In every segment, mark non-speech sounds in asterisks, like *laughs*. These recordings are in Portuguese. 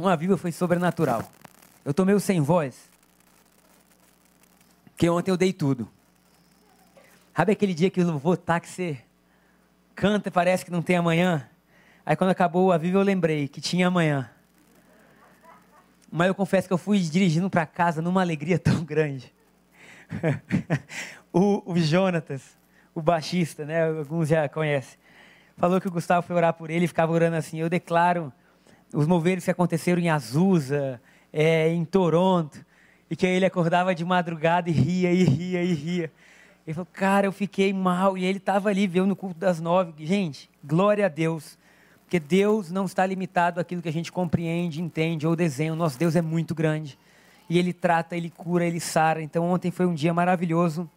uma viva foi sobrenatural. Eu tô meio sem voz, porque ontem eu dei tudo. Sabe aquele dia que eu vou tá que você canta e parece que não tem amanhã? Aí quando acabou a viva eu lembrei que tinha amanhã. Mas eu confesso que eu fui dirigindo para casa numa alegria *laughs* tão grande. o, o Jonatas, o baixista, né? Alguns já conhecem. Falou que o Gustavo foi orar por ele e ficava orando assim. Eu declaro os moveres que aconteceram em Azusa, é, em Toronto, e que ele acordava de madrugada e ria, e ria, e ria. Ele falou, cara, eu fiquei mal. E ele estava ali, veio no culto das nove. Gente, glória a Deus. Porque Deus não está limitado àquilo que a gente compreende, entende ou desenha. O nosso Deus é muito grande. E Ele trata, Ele cura, Ele sara. Então ontem foi um dia maravilhoso.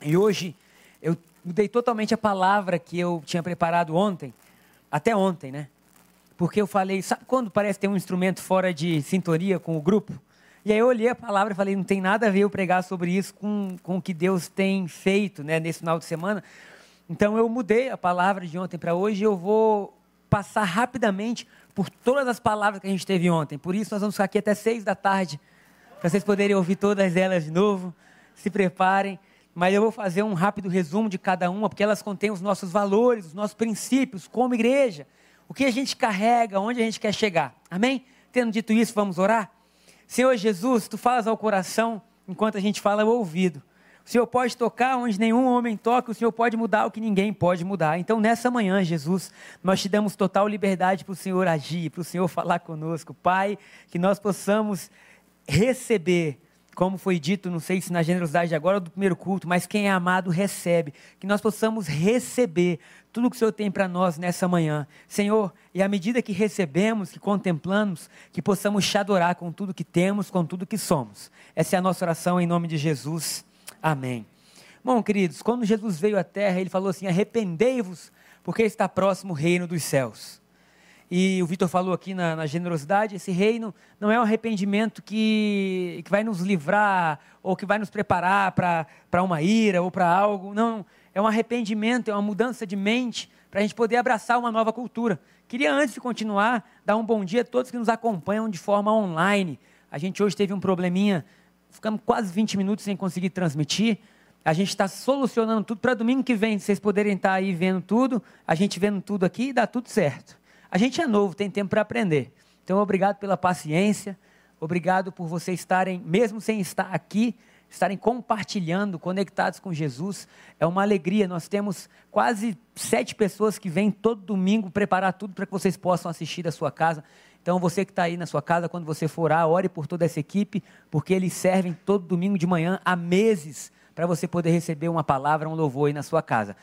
E hoje eu mudei totalmente a palavra que eu tinha preparado ontem. Até ontem, né? Porque eu falei, sabe quando parece ter um instrumento fora de sintonia com o grupo? E aí eu olhei a palavra e falei, não tem nada a ver eu pregar sobre isso com, com o que Deus tem feito né, nesse final de semana. Então eu mudei a palavra de ontem para hoje e eu vou passar rapidamente por todas as palavras que a gente teve ontem. Por isso nós vamos ficar aqui até seis da tarde, para vocês poderem ouvir todas elas de novo. Se preparem. Mas eu vou fazer um rápido resumo de cada uma, porque elas contêm os nossos valores, os nossos princípios como igreja. O que a gente carrega, onde a gente quer chegar. Amém? Tendo dito isso, vamos orar? Senhor Jesus, tu falas ao coração enquanto a gente fala ao ouvido. O Senhor pode tocar onde nenhum homem toca, o Senhor pode mudar o que ninguém pode mudar. Então, nessa manhã, Jesus, nós te damos total liberdade para o Senhor agir, para o Senhor falar conosco. Pai, que nós possamos receber como foi dito, não sei se na generosidade agora ou do primeiro culto, mas quem é amado recebe. Que nós possamos receber tudo que o Senhor tem para nós nessa manhã. Senhor, e à medida que recebemos, que contemplamos, que possamos te adorar com tudo que temos, com tudo que somos. Essa é a nossa oração em nome de Jesus. Amém. Bom, queridos, quando Jesus veio à terra, ele falou assim: arrependei-vos, porque está próximo o reino dos céus. E o Vitor falou aqui na, na, generosidade: esse reino não é um arrependimento que, que vai nos livrar ou que vai nos preparar para uma ira ou para algo. Não, é um arrependimento, é uma mudança de mente para a gente poder abraçar uma nova cultura. Queria, antes de continuar, dar um bom dia a todos que nos acompanham de forma online. A gente hoje teve um probleminha, ficamos quase 20 minutos sem conseguir transmitir. A gente está solucionando tudo para domingo que vem, vocês poderem estar tá aí vendo tudo, a gente vendo tudo aqui e dá tudo certo. A gente é novo, tem tempo para aprender. Então, obrigado pela paciência, obrigado por vocês estarem, mesmo sem estar aqui, estarem compartilhando, conectados com Jesus. É uma alegria. Nós temos quase sete pessoas que vêm todo domingo preparar tudo para que vocês possam assistir da sua casa. Então, você que está aí na sua casa, quando você for orar, ore por toda essa equipe, porque eles servem todo domingo de manhã há meses para você poder receber uma palavra, um louvor aí na sua casa.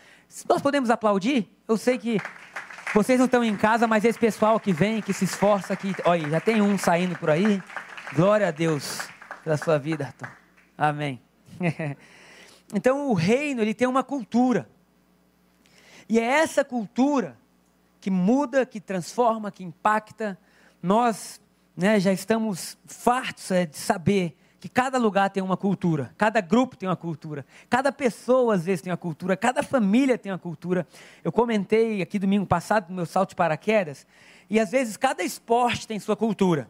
Nós podemos aplaudir? Eu sei que vocês não estão em casa, mas esse pessoal que vem, que se esforça, que, olha, já tem um saindo por aí. Glória a Deus pela sua vida, Arthur. Amém. *laughs* então o reino, ele tem uma cultura. E é essa cultura que muda, que transforma, que impacta. Nós né, já estamos fartos é, de saber que cada lugar tem uma cultura, cada grupo tem uma cultura, cada pessoa às vezes tem uma cultura, cada família tem uma cultura. Eu comentei aqui domingo passado no meu salto de paraquedas, e às vezes cada esporte tem sua cultura.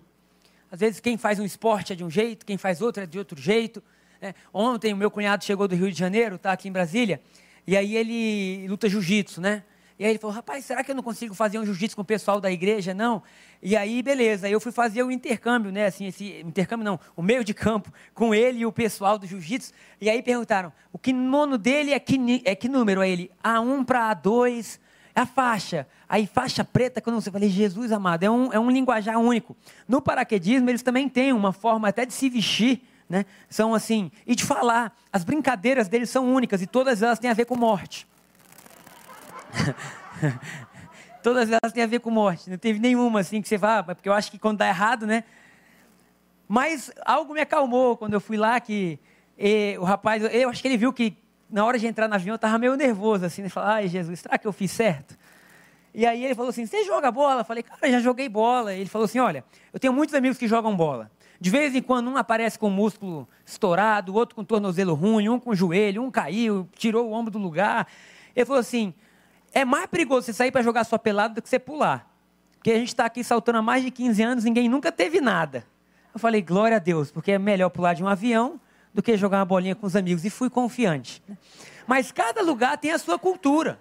Às vezes quem faz um esporte é de um jeito, quem faz outro é de outro jeito. Né? Ontem o meu cunhado chegou do Rio de Janeiro, está aqui em Brasília, e aí ele luta jiu-jitsu, né? E aí ele falou, rapaz, será que eu não consigo fazer um jiu-jitsu com o pessoal da igreja? Não. E aí, beleza, eu fui fazer o intercâmbio, né? Assim, esse intercâmbio não, o meio de campo com ele e o pessoal do jiu-jitsu. E aí perguntaram, o que nono dele é que, é que número? Aí ele, A1 para A2, a faixa. Aí faixa preta, quando você falei, Jesus amado, é um, é um linguajar único. No paraquedismo, eles também têm uma forma até de se vestir, né? São assim, e de falar. As brincadeiras deles são únicas e todas elas têm a ver com morte. *laughs* Todas elas têm a ver com morte. Não teve nenhuma assim que você vá, porque eu acho que quando dá errado, né? Mas algo me acalmou quando eu fui lá, que e, o rapaz, eu acho que ele viu que na hora de entrar no avião eu estava meio nervoso, assim, ele falou, ai Jesus, será que eu fiz certo? E aí ele falou assim, você joga bola? Eu falei, cara, já joguei bola. Ele falou assim, olha, eu tenho muitos amigos que jogam bola. De vez em quando um aparece com o músculo estourado, outro com o tornozelo ruim, um com o joelho, um caiu, tirou o ombro do lugar. Ele falou assim, é mais perigoso você sair para jogar sua pelada do que você pular. Porque a gente está aqui saltando há mais de 15 anos, ninguém nunca teve nada. Eu falei, glória a Deus, porque é melhor pular de um avião do que jogar uma bolinha com os amigos. E fui confiante. Mas cada lugar tem a sua cultura.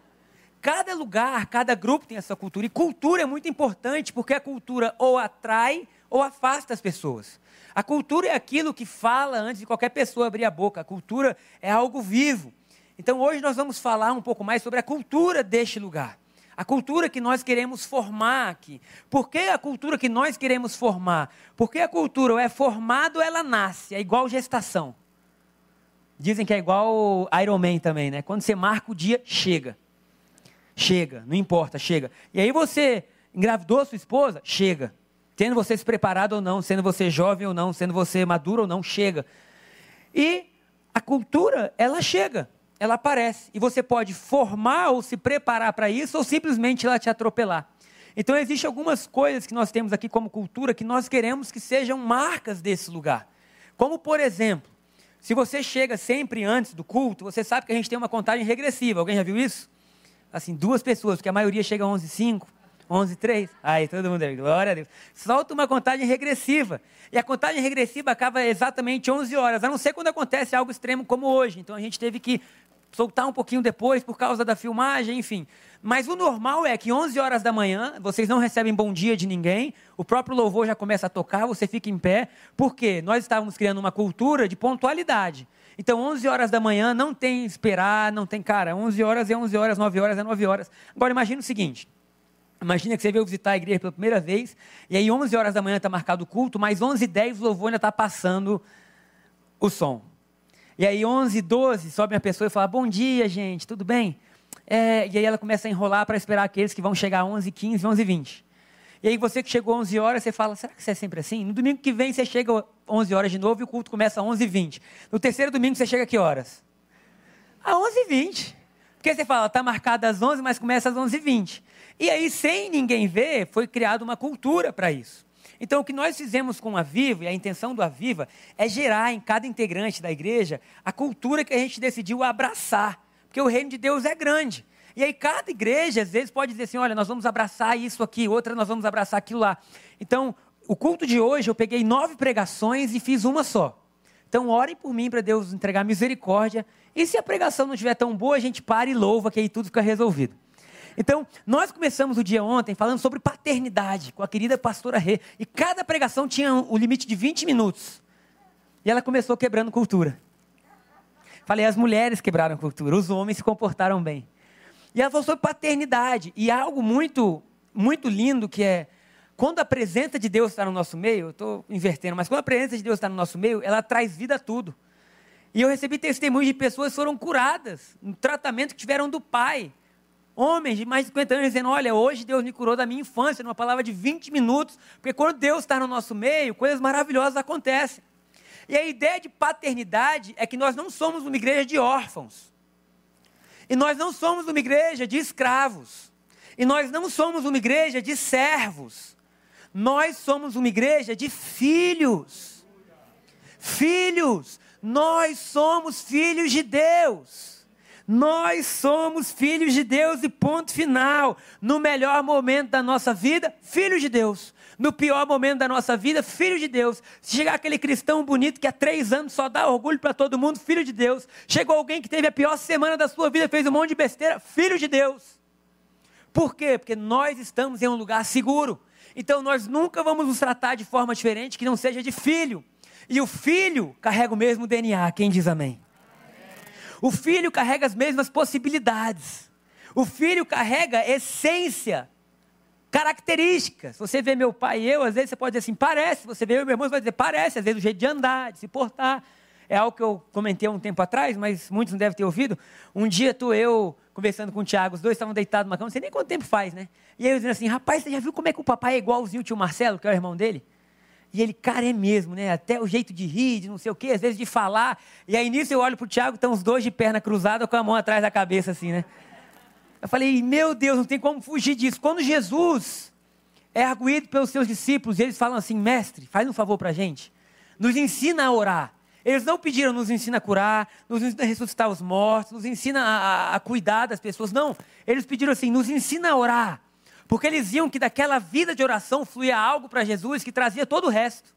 Cada lugar, cada grupo tem a sua cultura. E cultura é muito importante, porque a cultura ou atrai ou afasta as pessoas. A cultura é aquilo que fala antes de qualquer pessoa abrir a boca. A cultura é algo vivo. Então hoje nós vamos falar um pouco mais sobre a cultura deste lugar a cultura que nós queremos formar aqui. Por que a cultura que nós queremos formar? Porque a cultura é formada ou ela nasce, é igual gestação. Dizem que é igual Iron Man também, né? Quando você marca o dia, chega. Chega, não importa, chega. E aí você engravidou sua esposa, chega. Tendo você se preparado ou não, sendo você jovem ou não, sendo você maduro ou não, chega. E a cultura, ela chega ela aparece. E você pode formar ou se preparar para isso, ou simplesmente ela te atropelar. Então, existem algumas coisas que nós temos aqui como cultura que nós queremos que sejam marcas desse lugar. Como, por exemplo, se você chega sempre antes do culto, você sabe que a gente tem uma contagem regressiva. Alguém já viu isso? Assim, duas pessoas, porque a maioria chega a 11 5, 11 3. Aí, todo mundo, glória a Deus. Solta uma contagem regressiva. E a contagem regressiva acaba exatamente 11 horas, a não ser quando acontece algo extremo como hoje. Então, a gente teve que soltar um pouquinho depois por causa da filmagem, enfim. Mas o normal é que 11 horas da manhã, vocês não recebem bom dia de ninguém, o próprio louvor já começa a tocar, você fica em pé, porque nós estávamos criando uma cultura de pontualidade. Então, 11 horas da manhã não tem esperar, não tem, cara, 11 horas é 11 horas, 9 horas é 9 horas. Agora, imagine o seguinte, Imagina que você veio visitar a igreja pela primeira vez, e aí 11 horas da manhã está marcado o culto, mas 11 h 10 o louvor ainda está passando o som. E aí 11, 12, sobe uma pessoa e fala, bom dia, gente, tudo bem? É, e aí ela começa a enrolar para esperar aqueles que vão chegar 11, 15, 11, 20. E aí você que chegou 11 horas, você fala, será que você é sempre assim? No domingo que vem você chega 11 horas de novo e o culto começa às 11 20. No terceiro domingo você chega a que horas? A 11 20. Porque você fala, está marcado às 11, mas começa às 11 20. E aí, sem ninguém ver, foi criada uma cultura para isso. Então, o que nós fizemos com a Viva, e a intenção do Aviva, é gerar em cada integrante da igreja a cultura que a gente decidiu abraçar. Porque o reino de Deus é grande. E aí, cada igreja, às vezes, pode dizer assim: olha, nós vamos abraçar isso aqui, outra nós vamos abraçar aquilo lá. Então, o culto de hoje, eu peguei nove pregações e fiz uma só. Então, orem por mim para Deus entregar misericórdia. E se a pregação não estiver tão boa, a gente para e louva, que aí tudo fica resolvido. Então, nós começamos o dia ontem falando sobre paternidade com a querida pastora Rê. E cada pregação tinha o limite de 20 minutos. E ela começou quebrando cultura. Falei, as mulheres quebraram cultura, os homens se comportaram bem. E ela falou sobre paternidade. E algo muito, muito lindo que é quando a presença de Deus está no nosso meio, eu estou invertendo, mas quando a presença de Deus está no nosso meio, ela traz vida a tudo. E eu recebi testemunhos de pessoas que foram curadas no tratamento que tiveram do pai. Homens de mais de 50 anos dizendo: Olha, hoje Deus me curou da minha infância, numa palavra de 20 minutos, porque quando Deus está no nosso meio, coisas maravilhosas acontecem. E a ideia de paternidade é que nós não somos uma igreja de órfãos. E nós não somos uma igreja de escravos. E nós não somos uma igreja de servos. Nós somos uma igreja de filhos. Filhos. Nós somos filhos de Deus. Nós somos filhos de Deus e ponto final. No melhor momento da nossa vida, filho de Deus. No pior momento da nossa vida, filho de Deus. Se chegar aquele cristão bonito que há três anos só dá orgulho para todo mundo, filho de Deus. Chegou alguém que teve a pior semana da sua vida, fez um monte de besteira, filho de Deus. Por quê? Porque nós estamos em um lugar seguro. Então nós nunca vamos nos tratar de forma diferente que não seja de filho. E o filho carrega o mesmo DNA. Quem diz amém? O filho carrega as mesmas possibilidades. O filho carrega essência, características. Você vê meu pai e eu, às vezes você pode dizer assim, parece. Você vê meu irmão, você vai dizer, parece. Às vezes o jeito de andar, de se portar. É algo que eu comentei há um tempo atrás, mas muitos não devem ter ouvido. Um dia tu e eu, conversando com o Tiago, os dois estavam deitados numa cama, não sei nem quanto tempo faz, né? E aí eu dizendo assim, rapaz, você já viu como é que o papai é igualzinho o tio Marcelo, que é o irmão dele? E ele, cara, é mesmo, né? Até o jeito de rir, de não sei o quê, às vezes de falar. E aí nisso eu olho pro Tiago, estão os dois de perna cruzada com a mão atrás da cabeça, assim, né? Eu falei, meu Deus, não tem como fugir disso. Quando Jesus é arguído pelos seus discípulos, e eles falam assim, mestre, faz um favor pra gente. Nos ensina a orar. Eles não pediram, nos ensina a curar, nos ensina a ressuscitar os mortos, nos ensina a, a, a cuidar das pessoas. Não, eles pediram assim, nos ensina a orar. Porque eles viam que daquela vida de oração fluía algo para Jesus que trazia todo o resto.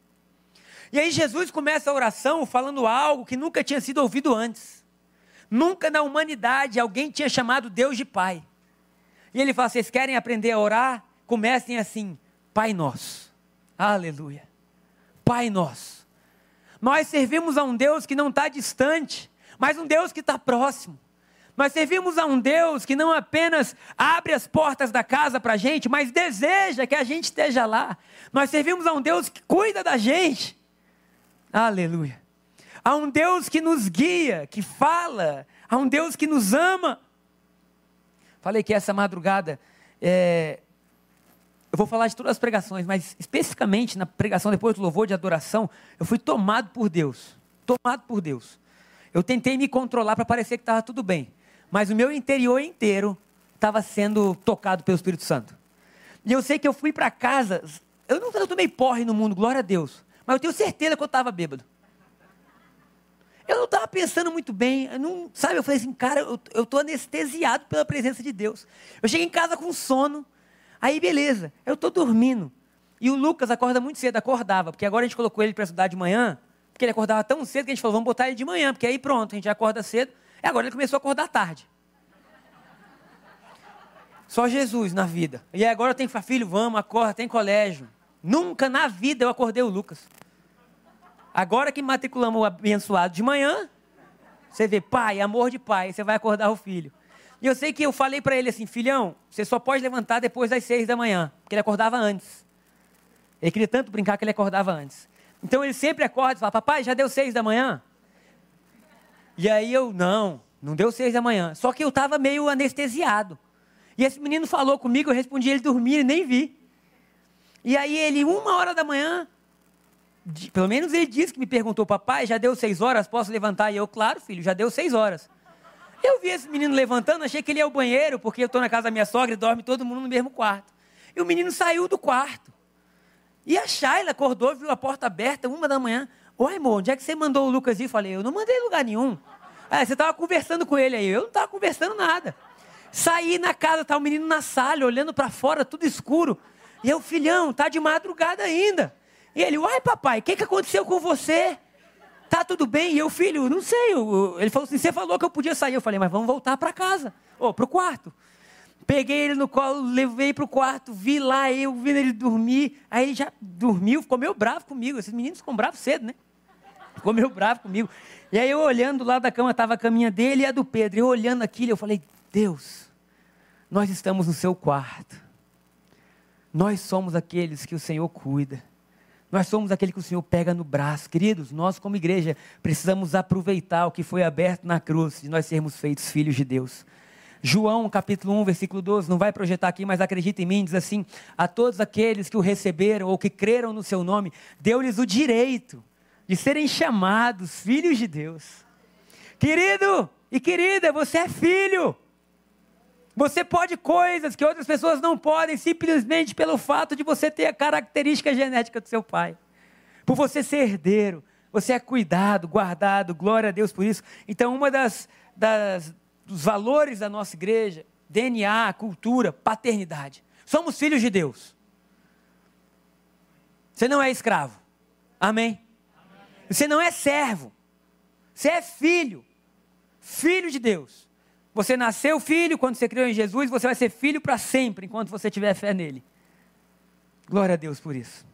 E aí Jesus começa a oração falando algo que nunca tinha sido ouvido antes. Nunca na humanidade alguém tinha chamado Deus de Pai. E ele fala: vocês querem aprender a orar? Comecem assim: Pai Nosso. Aleluia. Pai Nosso. Nós servimos a um Deus que não está distante, mas um Deus que está próximo. Nós servimos a um Deus que não apenas abre as portas da casa para a gente, mas deseja que a gente esteja lá. Nós servimos a um Deus que cuida da gente. Aleluia. A um Deus que nos guia, que fala, a um Deus que nos ama. Falei que essa madrugada, é... eu vou falar de todas as pregações, mas especificamente na pregação depois do louvor de adoração, eu fui tomado por Deus. Tomado por Deus. Eu tentei me controlar para parecer que estava tudo bem mas o meu interior inteiro estava sendo tocado pelo Espírito Santo. E eu sei que eu fui para casa, eu não eu tomei porre no mundo, glória a Deus, mas eu tenho certeza que eu estava bêbado. Eu não estava pensando muito bem, eu não, sabe? Eu falei assim, cara, eu estou anestesiado pela presença de Deus. Eu cheguei em casa com sono, aí beleza, eu estou dormindo. E o Lucas acorda muito cedo, acordava, porque agora a gente colocou ele para estudar de manhã, porque ele acordava tão cedo que a gente falou, vamos botar ele de manhã, porque aí pronto, a gente acorda cedo. E agora ele começou a acordar tarde. Só Jesus na vida. E agora eu tenho que falar, filho, vamos, acorda, tem colégio. Nunca na vida eu acordei o Lucas. Agora que matriculamos o abençoado de manhã, você vê, pai, amor de pai, você vai acordar o filho. E eu sei que eu falei para ele assim, filhão, você só pode levantar depois das seis da manhã, porque ele acordava antes. Ele queria tanto brincar que ele acordava antes. Então ele sempre acorda e fala, papai, já deu seis da manhã? E aí eu, não, não deu seis da manhã. Só que eu estava meio anestesiado. E esse menino falou comigo, eu respondi ele dormir e nem vi. E aí ele, uma hora da manhã, pelo menos ele disse que me perguntou, papai, já deu seis horas, posso levantar? E eu, claro, filho, já deu seis horas. Eu vi esse menino levantando, achei que ele ia ao banheiro, porque eu estou na casa da minha sogra e dorme todo mundo no mesmo quarto. E o menino saiu do quarto. E a Shayla acordou, viu a porta aberta, uma da manhã. Oi, amor, onde é que você mandou o Lucas ir? Falei, eu não mandei lugar nenhum. Ah, você estava conversando com ele aí. Eu não estava conversando nada. Saí na casa, tá o menino na sala, olhando para fora, tudo escuro. E eu, filhão, tá de madrugada ainda. E ele, uai, papai, o que, que aconteceu com você? Tá tudo bem? E eu, filho, não sei. Ele falou assim: você falou que eu podia sair. Eu falei, mas vamos voltar para casa, ou para o quarto. Peguei ele no colo, levei para o quarto, vi lá eu, vi ele dormir. Aí ele já dormiu, ficou meio bravo comigo. Esses meninos ficam bravos cedo, né? Ficou meio bravo comigo. E aí eu olhando lá da cama, estava a caminha dele e a do Pedro. Eu olhando aquilo, eu falei, Deus, nós estamos no seu quarto. Nós somos aqueles que o Senhor cuida. Nós somos aquele que o Senhor pega no braço. Queridos, nós como igreja precisamos aproveitar o que foi aberto na cruz de nós sermos feitos filhos de Deus. João capítulo 1, versículo 12, não vai projetar aqui, mas acredita em mim, diz assim: A todos aqueles que o receberam ou que creram no seu nome, deu-lhes o direito de serem chamados filhos de Deus. Querido e querida, você é filho. Você pode coisas que outras pessoas não podem, simplesmente pelo fato de você ter a característica genética do seu pai. Por você ser herdeiro, você é cuidado, guardado, glória a Deus por isso. Então, uma das, das dos valores da nossa igreja, DNA, cultura, paternidade. Somos filhos de Deus. Você não é escravo. Amém? Você não é servo. Você é filho. Filho de Deus. Você nasceu filho quando você criou em Jesus, você vai ser filho para sempre, enquanto você tiver fé nele. Glória a Deus por isso.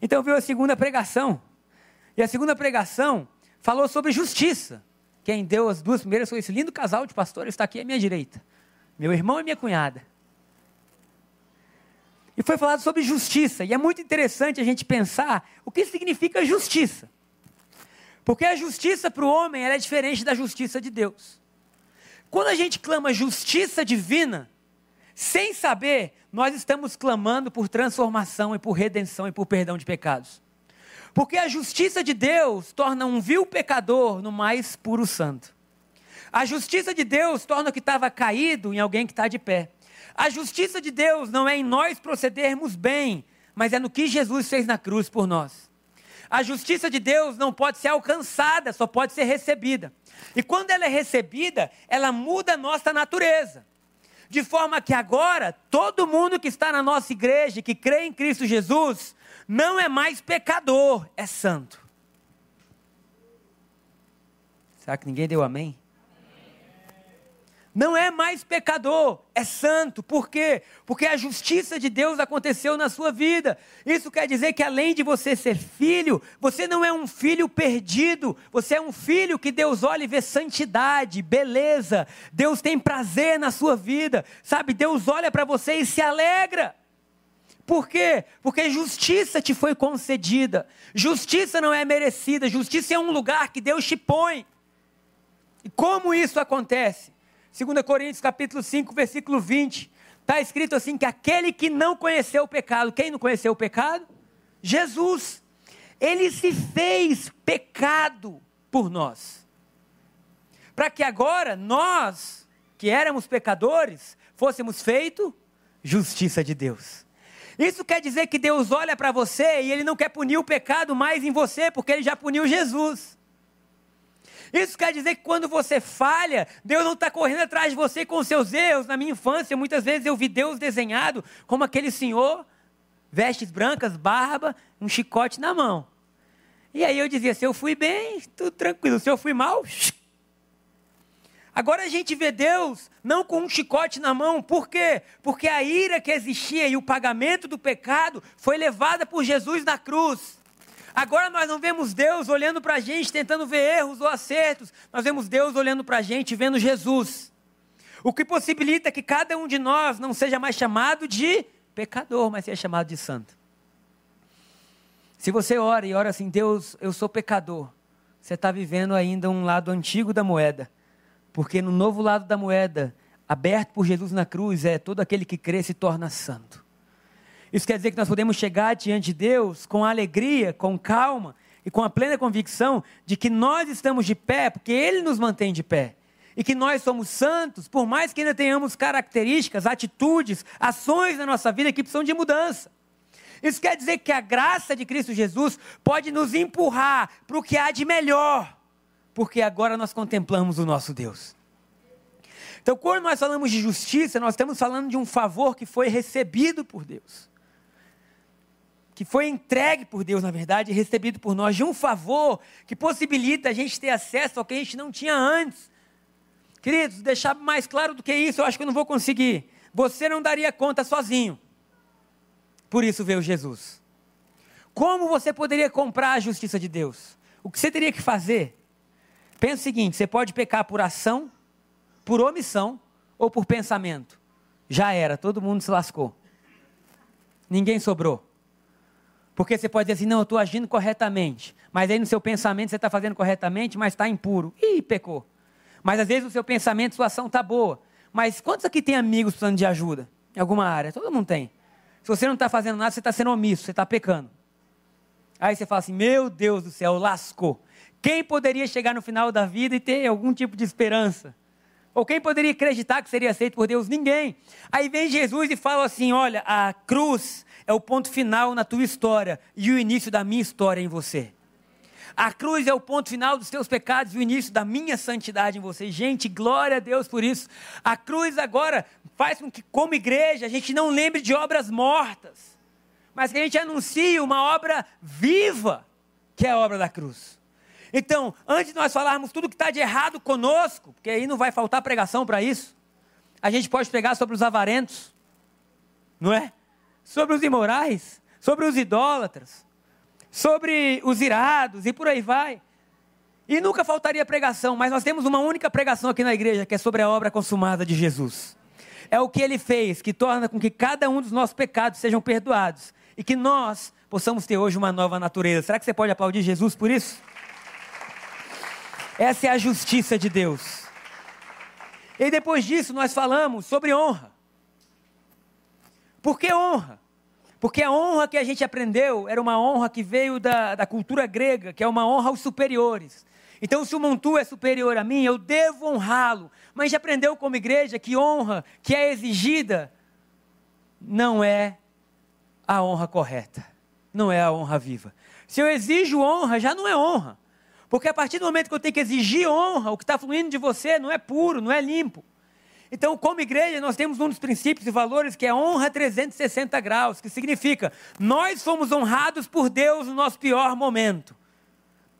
Então veio a segunda pregação. E a segunda pregação falou sobre justiça. Quem deu as duas primeiras foi esse lindo casal de pastores, está aqui à minha direita. Meu irmão e minha cunhada. E foi falado sobre justiça. E é muito interessante a gente pensar o que significa justiça. Porque a justiça para o homem é diferente da justiça de Deus. Quando a gente clama justiça divina, sem saber, nós estamos clamando por transformação e por redenção e por perdão de pecados. Porque a justiça de Deus torna um vil pecador no mais puro santo. A justiça de Deus torna o que estava caído em alguém que está de pé. A justiça de Deus não é em nós procedermos bem, mas é no que Jesus fez na cruz por nós. A justiça de Deus não pode ser alcançada, só pode ser recebida. E quando ela é recebida, ela muda a nossa natureza. De forma que agora, todo mundo que está na nossa igreja, que crê em Cristo Jesus, não é mais pecador, é santo. Será que ninguém deu amém? Não é mais pecador, é santo. Por quê? Porque a justiça de Deus aconteceu na sua vida. Isso quer dizer que além de você ser filho, você não é um filho perdido, você é um filho que Deus olha e vê santidade, beleza. Deus tem prazer na sua vida, sabe? Deus olha para você e se alegra. Por quê? Porque justiça te foi concedida. Justiça não é merecida, justiça é um lugar que Deus te põe. E como isso acontece? 2 Coríntios capítulo 5, versículo 20, está escrito assim que aquele que não conheceu o pecado, quem não conheceu o pecado? Jesus. Ele se fez pecado por nós. Para que agora nós, que éramos pecadores, fôssemos feito justiça de Deus. Isso quer dizer que Deus olha para você e ele não quer punir o pecado mais em você, porque ele já puniu Jesus. Isso quer dizer que quando você falha, Deus não está correndo atrás de você com seus erros. Na minha infância, muitas vezes eu vi Deus desenhado como aquele senhor, vestes brancas, barba, um chicote na mão. E aí eu dizia: se eu fui bem, tudo tranquilo. Se eu fui mal, Agora a gente vê Deus não com um chicote na mão, por quê? Porque a ira que existia e o pagamento do pecado foi levada por Jesus na cruz. Agora nós não vemos Deus olhando para a gente, tentando ver erros ou acertos. Nós vemos Deus olhando para a gente, vendo Jesus. O que possibilita que cada um de nós não seja mais chamado de pecador, mas seja chamado de santo. Se você ora e ora assim, Deus, eu sou pecador, você está vivendo ainda um lado antigo da moeda. Porque no novo lado da moeda, aberto por Jesus na cruz, é todo aquele que crê se torna santo. Isso quer dizer que nós podemos chegar diante de Deus com alegria, com calma e com a plena convicção de que nós estamos de pé porque Ele nos mantém de pé. E que nós somos santos, por mais que ainda tenhamos características, atitudes, ações na nossa vida que precisam de mudança. Isso quer dizer que a graça de Cristo Jesus pode nos empurrar para o que há de melhor, porque agora nós contemplamos o nosso Deus. Então, quando nós falamos de justiça, nós estamos falando de um favor que foi recebido por Deus que foi entregue por Deus, na verdade, e recebido por nós, de um favor que possibilita a gente ter acesso ao que a gente não tinha antes. Queridos, deixar mais claro do que isso, eu acho que eu não vou conseguir. Você não daria conta sozinho. Por isso veio Jesus. Como você poderia comprar a justiça de Deus? O que você teria que fazer? Pensa o seguinte: você pode pecar por ação, por omissão ou por pensamento. Já era, todo mundo se lascou. Ninguém sobrou. Porque você pode dizer assim, não, eu estou agindo corretamente. Mas aí no seu pensamento você está fazendo corretamente, mas está impuro. Ih, pecou. Mas às vezes no seu pensamento sua ação está boa. Mas quantos aqui tem amigos precisando de ajuda? Em alguma área? Todo mundo tem. Se você não está fazendo nada, você está sendo omisso, você está pecando. Aí você fala assim, meu Deus do céu, lascou. Quem poderia chegar no final da vida e ter algum tipo de esperança? Ou quem poderia acreditar que seria aceito por Deus? Ninguém. Aí vem Jesus e fala assim: olha, a cruz é o ponto final na tua história e o início da minha história em você. A cruz é o ponto final dos teus pecados e o início da minha santidade em você. Gente, glória a Deus por isso. A cruz agora faz com que, como igreja, a gente não lembre de obras mortas, mas que a gente anuncie uma obra viva, que é a obra da cruz. Então, antes de nós falarmos tudo que está de errado conosco, porque aí não vai faltar pregação para isso, a gente pode pregar sobre os avarentos, não é? sobre os imorais, sobre os idólatras, sobre os irados e por aí vai. E nunca faltaria pregação, mas nós temos uma única pregação aqui na igreja, que é sobre a obra consumada de Jesus. É o que ele fez que torna com que cada um dos nossos pecados sejam perdoados e que nós possamos ter hoje uma nova natureza. Será que você pode aplaudir Jesus por isso? Essa é a justiça de Deus. E depois disso nós falamos sobre honra. Por que honra? Porque a honra que a gente aprendeu era uma honra que veio da, da cultura grega, que é uma honra aos superiores. Então, se o Montu é superior a mim, eu devo honrá-lo. Mas gente aprendeu como igreja que honra que é exigida não é a honra correta, não é a honra viva. Se eu exijo honra, já não é honra. Porque a partir do momento que eu tenho que exigir honra, o que está fluindo de você não é puro, não é limpo. Então, como igreja, nós temos um dos princípios e valores que é honra 360 graus, que significa nós fomos honrados por Deus no nosso pior momento.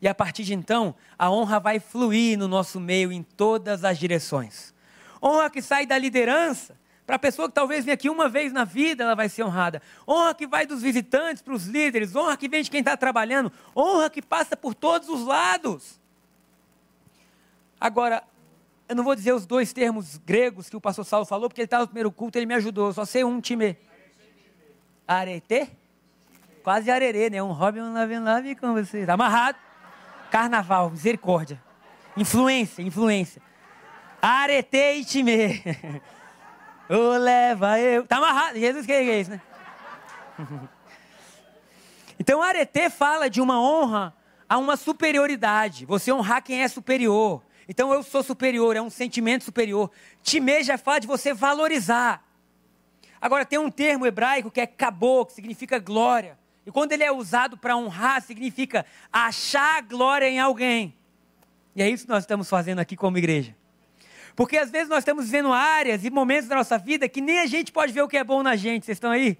E a partir de então, a honra vai fluir no nosso meio em todas as direções. Honra que sai da liderança, para a pessoa que talvez venha aqui uma vez na vida, ela vai ser honrada. Honra que vai dos visitantes para os líderes, honra que vem de quem está trabalhando, honra que passa por todos os lados. Agora, eu não vou dizer os dois termos gregos que o pastor Saulo falou, porque ele estava no primeiro culto, ele me ajudou. Eu só sei um time. Arete? Quase arerê, né? Um hobby, um lave, lave com você. Está amarrado. Carnaval, misericórdia. Influência, influência. Arete e time. *laughs* Ô, leva eu. Tá amarrado. Jesus que é isso, né? *laughs* Então, arete fala de uma honra a uma superioridade. Você honrar quem é superior. Então, eu sou superior, é um sentimento superior. Time já fala de você valorizar. Agora, tem um termo hebraico que é cabô, que significa glória. E quando ele é usado para honrar, significa achar glória em alguém. E é isso que nós estamos fazendo aqui como igreja. Porque às vezes nós estamos vivendo áreas e momentos da nossa vida que nem a gente pode ver o que é bom na gente. Vocês estão aí?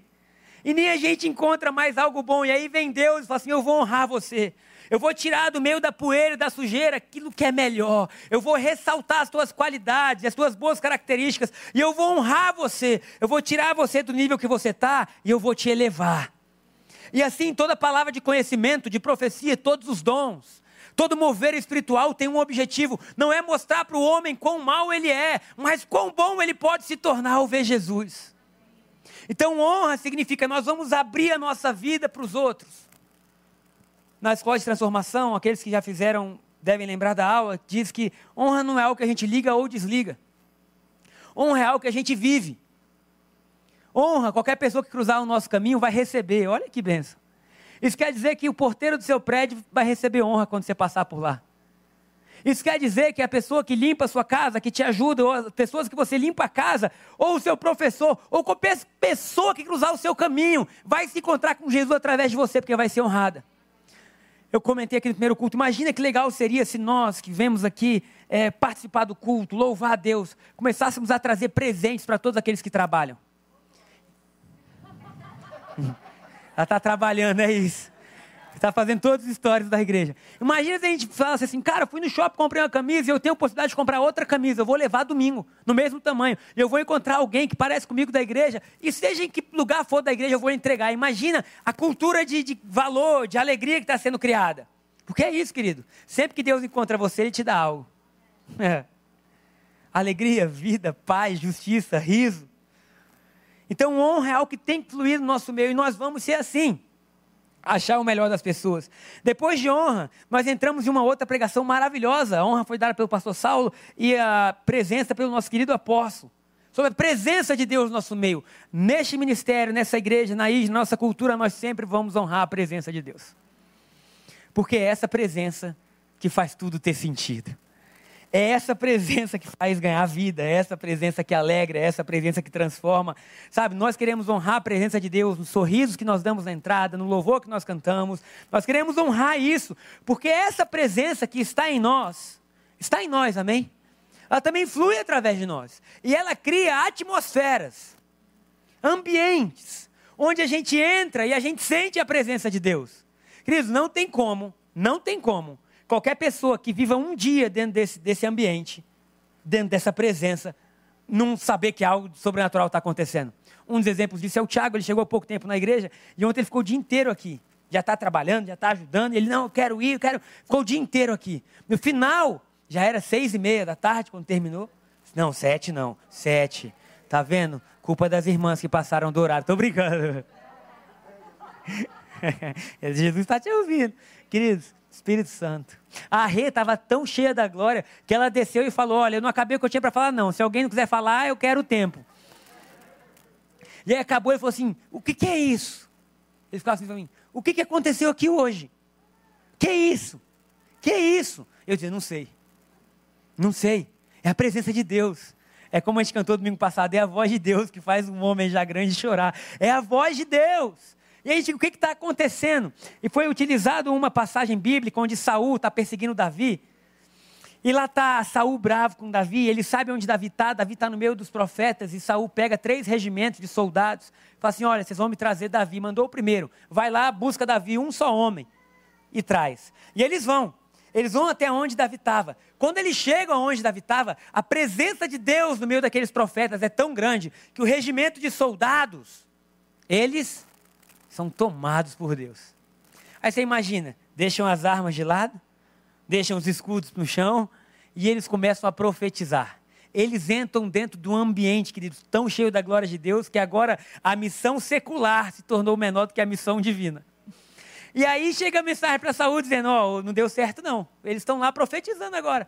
E nem a gente encontra mais algo bom. E aí vem Deus e fala assim: Eu vou honrar você. Eu vou tirar do meio da poeira e da sujeira aquilo que é melhor. Eu vou ressaltar as tuas qualidades, as tuas boas características. E eu vou honrar você. Eu vou tirar você do nível que você está e eu vou te elevar. E assim, toda palavra de conhecimento, de profecia, todos os dons, todo mover espiritual tem um objetivo: não é mostrar para o homem quão mal ele é, mas quão bom ele pode se tornar ao ver Jesus. Então, honra significa nós vamos abrir a nossa vida para os outros. Na escola de transformação, aqueles que já fizeram devem lembrar da aula, diz que honra não é algo que a gente liga ou desliga. Honra é algo que a gente vive. Honra, qualquer pessoa que cruzar o nosso caminho vai receber. Olha que benção. Isso quer dizer que o porteiro do seu prédio vai receber honra quando você passar por lá. Isso quer dizer que a pessoa que limpa a sua casa, que te ajuda, ou as pessoas que você limpa a casa, ou o seu professor, ou qualquer pessoa que cruzar o seu caminho, vai se encontrar com Jesus através de você, porque vai ser honrada. Eu comentei aqui no primeiro culto, imagina que legal seria se nós que vemos aqui é, participar do culto, louvar a Deus, começássemos a trazer presentes para todos aqueles que trabalham. Ela está trabalhando, é isso. Está fazendo todas as histórias da igreja. Imagina se a gente falasse assim, cara, fui no shopping, comprei uma camisa e eu tenho a possibilidade de comprar outra camisa. Eu vou levar domingo, no mesmo tamanho. E eu vou encontrar alguém que parece comigo da igreja, e seja em que lugar for da igreja, eu vou entregar. Imagina a cultura de, de valor, de alegria que está sendo criada. Porque é isso, querido. Sempre que Deus encontra você, Ele te dá algo. *laughs* É. Alegria, vida, paz, justiça, riso. Então, honra é algo que tem que fluir no nosso meio e nós vamos ser assim. Achar o melhor das pessoas. Depois de honra, nós entramos em uma outra pregação maravilhosa. A honra foi dada pelo pastor Saulo e a presença pelo nosso querido apóstolo. Sobre a presença de Deus no nosso meio. Neste ministério, nessa igreja, na nossa cultura, nós sempre vamos honrar a presença de Deus. Porque é essa presença que faz tudo ter sentido. É essa presença que faz ganhar vida, é essa presença que alegra, é essa presença que transforma. Sabe, nós queremos honrar a presença de Deus nos sorrisos que nós damos na entrada, no louvor que nós cantamos. Nós queremos honrar isso, porque essa presença que está em nós, está em nós, amém? Ela também flui através de nós. E ela cria atmosferas, ambientes, onde a gente entra e a gente sente a presença de Deus. Queridos, não tem como, não tem como Qualquer pessoa que viva um dia dentro desse, desse ambiente, dentro dessa presença, não saber que algo sobrenatural está acontecendo. Um dos exemplos disso é o Tiago, ele chegou há pouco tempo na igreja e ontem ele ficou o dia inteiro aqui. Já está trabalhando, já está ajudando. Ele, não, eu quero ir, eu quero. Ficou o dia inteiro aqui. No final, já era seis e meia da tarde quando terminou. Não, sete não, sete. Tá vendo? Culpa das irmãs que passaram do horário. Tô brincando. *laughs* Jesus está te ouvindo. Queridos, Espírito Santo. A Rê estava tão cheia da glória que ela desceu e falou: Olha, eu não acabei o que eu tinha para falar, não. Se alguém não quiser falar, eu quero o tempo. E aí acabou e falou assim: o que, que é isso? Ele ficava assim para mim: o que, que aconteceu aqui hoje? Que isso? Que isso? Eu dizia: não sei. Não sei. É a presença de Deus. É como a gente cantou domingo passado: é a voz de Deus que faz um homem já grande chorar. É a voz de Deus. E aí, o que está acontecendo? E foi utilizado uma passagem bíblica onde Saul está perseguindo Davi. E lá está Saul bravo com Davi, ele sabe onde Davi está, Davi está no meio dos profetas, e Saul pega três regimentos de soldados, fala assim: olha, vocês vão me trazer Davi. Mandou o primeiro, vai lá, busca Davi, um só homem, e traz. E eles vão. Eles vão até onde Davi estava. Quando eles chegam aonde Davi estava, a presença de Deus no meio daqueles profetas é tão grande que o regimento de soldados, eles são tomados por Deus. Aí você imagina, deixam as armas de lado, deixam os escudos no chão e eles começam a profetizar. Eles entram dentro do ambiente, queridos, tão cheio da glória de Deus, que agora a missão secular se tornou menor do que a missão divina. E aí chega a mensagem para Saúl dizendo: Ó, oh, não deu certo não. Eles estão lá profetizando agora.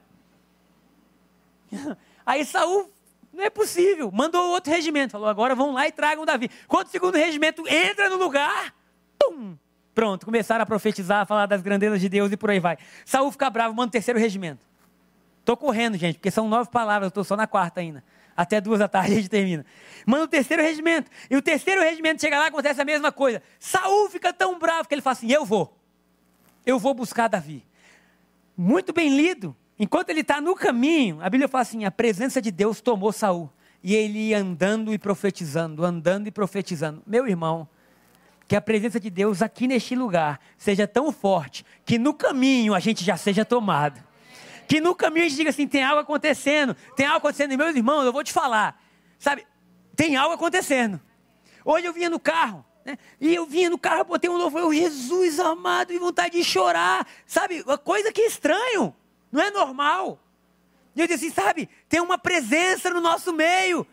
*laughs* Aí Saúl, não é possível, mandou outro regimento, falou: agora vão lá e tragam Davi. Quando o segundo regimento entra no lugar, pum, Pronto, começaram a profetizar, a falar das grandezas de Deus e por aí vai. Saul fica bravo, manda o terceiro regimento. Estou correndo, gente, porque são nove palavras, estou só na quarta ainda. Até duas da tarde a gente termina. Manda o terceiro regimento. E o terceiro regimento chega lá e acontece a mesma coisa. Saul fica tão bravo que ele fala assim: Eu vou. Eu vou buscar Davi. Muito bem lido. Enquanto ele está no caminho, a Bíblia fala assim: a presença de Deus tomou Saul. E ele ia andando e profetizando, andando e profetizando. Meu irmão, que a presença de Deus aqui neste lugar seja tão forte que no caminho a gente já seja tomado. Que no caminho a gente diga assim: tem algo acontecendo, tem algo acontecendo. E meus irmãos, eu vou te falar, sabe, tem algo acontecendo. Hoje eu vinha no carro, né, e eu vinha no carro, botei um louvor, eu, Jesus amado, e vontade de chorar, sabe, coisa que é estranho, não é normal. E eu disse assim, sabe, tem uma presença no nosso meio.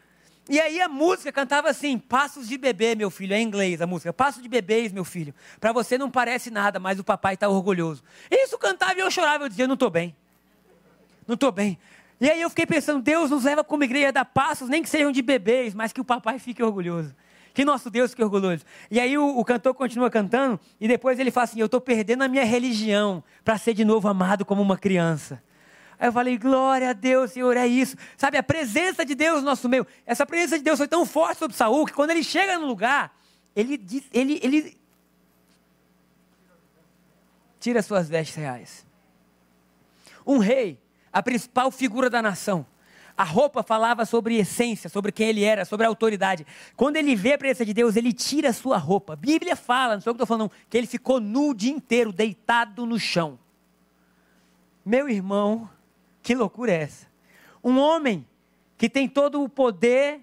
E aí a música cantava assim: Passos de bebê, meu filho, é em inglês a música. Passos de bebês, meu filho. Para você não parece nada, mas o papai está orgulhoso. Isso cantava e eu chorava, eu dizia: Não estou bem. Não estou bem. E aí eu fiquei pensando: Deus nos leva como igreja a dar passos, nem que sejam de bebês, mas que o papai fique orgulhoso. Que nosso Deus fique orgulhoso. E aí o, o cantor continua cantando e depois ele fala assim: Eu estou perdendo a minha religião para ser de novo amado como uma criança. Aí eu falei, glória a Deus, Senhor, é isso. Sabe, a presença de Deus no nosso meio. Essa presença de Deus foi tão forte sobre Saul que quando ele chega no lugar, ele, ele, ele tira suas vestes reais. Um rei, a principal figura da nação. A roupa falava sobre essência, sobre quem ele era, sobre a autoridade. Quando ele vê a presença de Deus, ele tira a sua roupa. A Bíblia fala, não sei o que eu estou falando, que ele ficou nu o dia inteiro, deitado no chão. Meu irmão, que loucura é essa? Um homem que tem todo o poder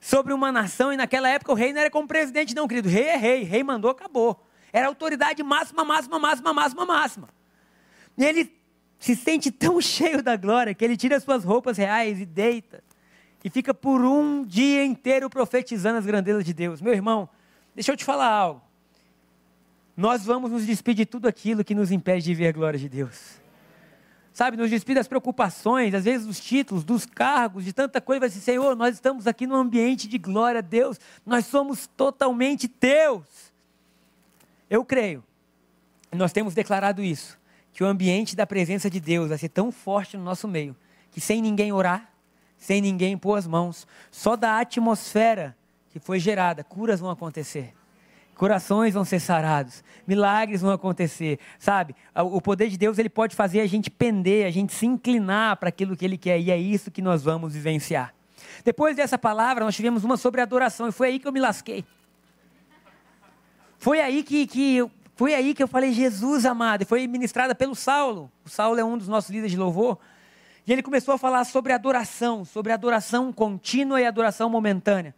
sobre uma nação, e naquela época o rei não era como presidente, não, querido. Rei é rei, rei mandou, acabou. Era autoridade máxima, máxima, máxima, máxima, máxima. E ele se sente tão *laughs* cheio da glória que ele tira as suas roupas reais e deita. E fica por um dia inteiro profetizando as grandezas de Deus. Meu irmão, deixa eu te falar algo. Nós vamos nos despedir de tudo aquilo que nos impede de ver a glória de Deus sabe, nos despir das preocupações, às vezes dos títulos, dos cargos, de tanta coisa, vai dizer, Senhor, nós estamos aqui num ambiente de glória a Deus, nós somos totalmente teus. Eu creio, nós temos declarado isso, que o ambiente da presença de Deus vai ser tão forte no nosso meio, que sem ninguém orar, sem ninguém pôr as mãos, só da atmosfera que foi gerada, curas vão acontecer corações vão ser sarados, milagres vão acontecer, sabe? O poder de Deus ele pode fazer a gente pender, a gente se inclinar para aquilo que Ele quer e é isso que nós vamos vivenciar. Depois dessa palavra, nós tivemos uma sobre adoração e foi aí que eu me lasquei. Foi aí que, que foi aí que eu falei Jesus amado e foi ministrada pelo Saulo. O Saulo é um dos nossos líderes de louvor. E ele começou a falar sobre adoração, sobre adoração contínua e adoração momentânea.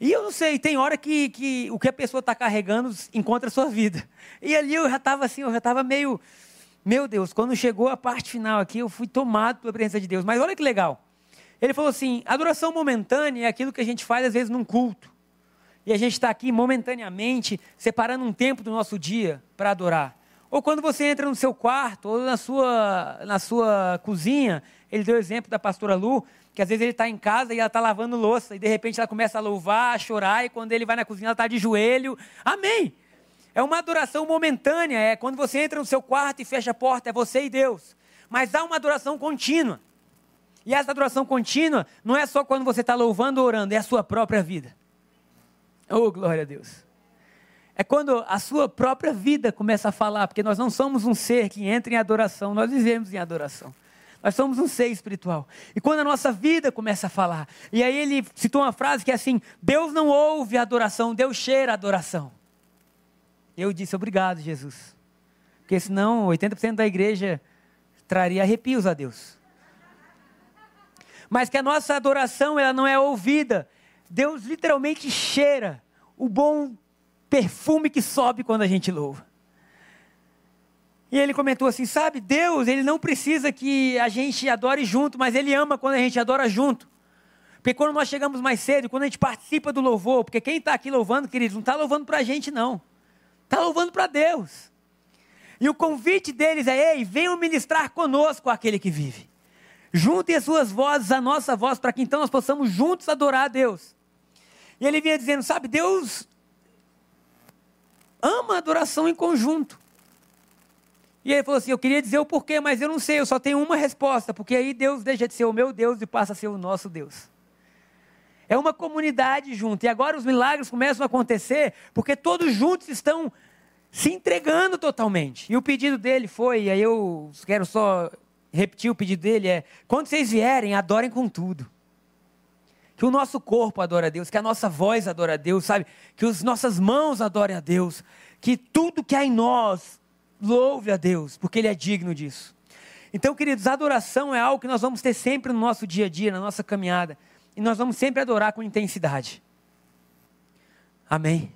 E eu não sei, tem hora que, que o que a pessoa está carregando encontra a sua vida. E ali eu já estava assim, eu já estava meio. Meu Deus, quando chegou a parte final aqui, eu fui tomado pela presença de Deus. Mas olha que legal. Ele falou assim: adoração momentânea é aquilo que a gente faz às vezes num culto. E a gente está aqui momentaneamente separando um tempo do nosso dia para adorar. Ou quando você entra no seu quarto, ou na sua, na sua cozinha, ele deu o exemplo da pastora Lu, que às vezes ele está em casa e ela está lavando louça, e de repente ela começa a louvar, a chorar, e quando ele vai na cozinha ela está de joelho. Amém! É uma adoração momentânea, é quando você entra no seu quarto e fecha a porta, é você e Deus. Mas há uma adoração contínua. E essa adoração contínua não é só quando você está louvando ou orando, é a sua própria vida. Oh, glória a Deus. É quando a sua própria vida começa a falar, porque nós não somos um ser que entra em adoração, nós vivemos em adoração. Nós somos um ser espiritual. E quando a nossa vida começa a falar, e aí ele citou uma frase que é assim: Deus não ouve a adoração, Deus cheira a adoração. Eu disse obrigado, Jesus. Porque senão 80% da igreja traria arrepios a Deus. Mas que a nossa adoração ela não é ouvida. Deus literalmente cheira o bom perfume que sobe quando a gente louva. E ele comentou assim: sabe, Deus, ele não precisa que a gente adore junto, mas ele ama quando a gente adora junto. Porque quando nós chegamos mais cedo, quando a gente participa do louvor, porque quem está aqui louvando, queridos, não está louvando para a gente, não. Está louvando para Deus. E o convite deles é: ei, venham ministrar conosco aquele que vive. Juntem as suas vozes à nossa voz, para que então nós possamos juntos adorar a Deus. E ele vinha dizendo: sabe, Deus ama a adoração em conjunto. E ele falou assim: Eu queria dizer o porquê, mas eu não sei, eu só tenho uma resposta, porque aí Deus deixa de ser o meu Deus e passa a ser o nosso Deus. É uma comunidade junto. E agora os milagres começam a acontecer porque todos juntos estão se entregando totalmente. E o pedido dele foi, e aí eu quero só repetir o pedido dele: é: quando vocês vierem, adorem com tudo que o nosso corpo adore a Deus, que a nossa voz adore a Deus, sabe? Que as nossas mãos adorem a Deus, que tudo que há em nós louve a Deus, porque Ele é digno disso. Então, queridos, adoração é algo que nós vamos ter sempre no nosso dia a dia, na nossa caminhada, e nós vamos sempre adorar com intensidade. Amém.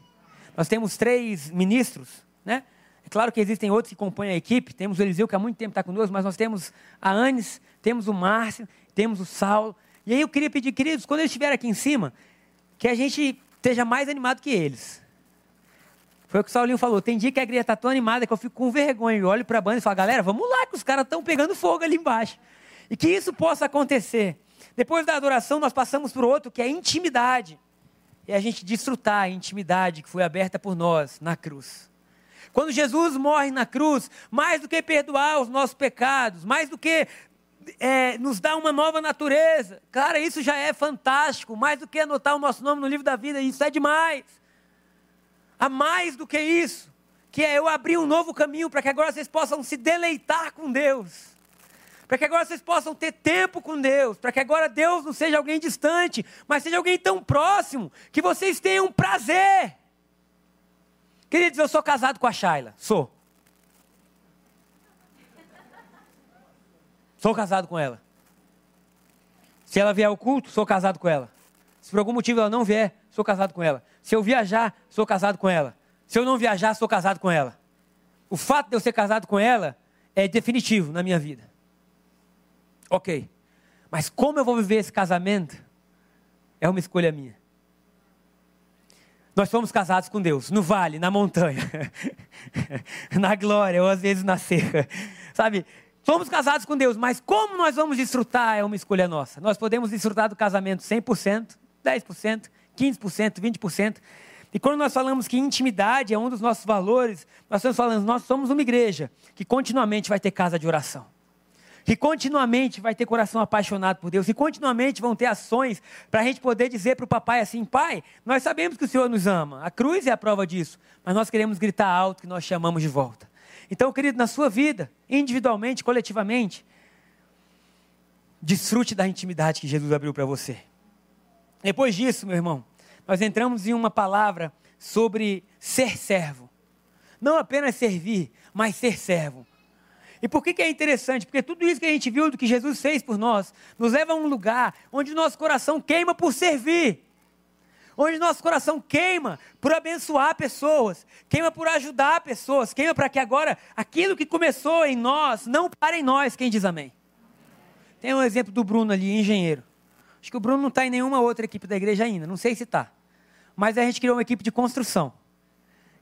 Nós temos três ministros, né? É claro que existem outros que compõem a equipe. Temos o Eliseu, que há muito tempo está conosco, mas nós temos a Anes, temos o Márcio, temos o Saulo, e aí eu queria pedir, queridos, quando eles estiverem aqui em cima, que a gente esteja mais animado que eles. Foi o que o Saulinho falou. Tem dia que a igreja está tão animada que eu fico com vergonha. Eu olho para a banda e falo, galera, vamos lá, que os caras estão pegando fogo ali embaixo. E que isso possa acontecer. Depois da adoração, nós passamos para o outro, que é intimidade. E a gente desfrutar a intimidade que foi aberta por nós na cruz. Quando Jesus morre na cruz, mais do que perdoar os nossos pecados, mais do que é, nos dá uma nova natureza. Cara, isso já é fantástico. Mais do que anotar o nosso nome no livro da vida, isso é demais. Há mais do que isso, que é eu abrir um novo caminho para que agora vocês possam se deleitar com Deus. Para que agora vocês possam ter tempo com Deus, para que agora Deus não seja alguém distante, mas seja alguém tão próximo que vocês tenham prazer. Queridos, eu sou casado com a Shaila, sou. Sou casado com ela. Se ela vier ao culto, sou casado com ela. Se por algum motivo ela não vier, sou casado com ela. Se eu viajar, sou casado com ela. Se eu não viajar, sou casado com ela. O fato de eu ser casado com ela é definitivo na minha vida. Ok. Mas como eu vou viver esse casamento é uma escolha minha. Nós fomos casados com Deus, no vale, na montanha, *laughs* na glória, ou às vezes na seca. Sabe, Somos casados com Deus, mas como nós vamos desfrutar é uma escolha nossa. Nós podemos desfrutar do casamento 100%, 10%, 15%, 20%. E quando nós falamos que intimidade é um dos nossos valores, nós estamos falando, nós somos uma igreja que continuamente vai ter casa de oração. Que continuamente vai ter coração apaixonado por Deus. E continuamente vão ter ações para a gente poder dizer para o papai assim: Pai, nós sabemos que o Senhor nos ama. A cruz é a prova disso. Mas nós queremos gritar alto que nós chamamos de volta. Então, querido, na sua vida, individualmente, coletivamente, desfrute da intimidade que Jesus abriu para você. Depois disso, meu irmão, nós entramos em uma palavra sobre ser servo. Não apenas servir, mas ser servo. E por que, que é interessante? Porque tudo isso que a gente viu do que Jesus fez por nós, nos leva a um lugar onde nosso coração queima por servir onde nosso coração queima por abençoar pessoas, queima por ajudar pessoas, queima para que agora aquilo que começou em nós não pare em nós. Quem diz amém? Tem um exemplo do Bruno ali, engenheiro. Acho que o Bruno não está em nenhuma outra equipe da igreja ainda, não sei se está. Mas a gente criou uma equipe de construção.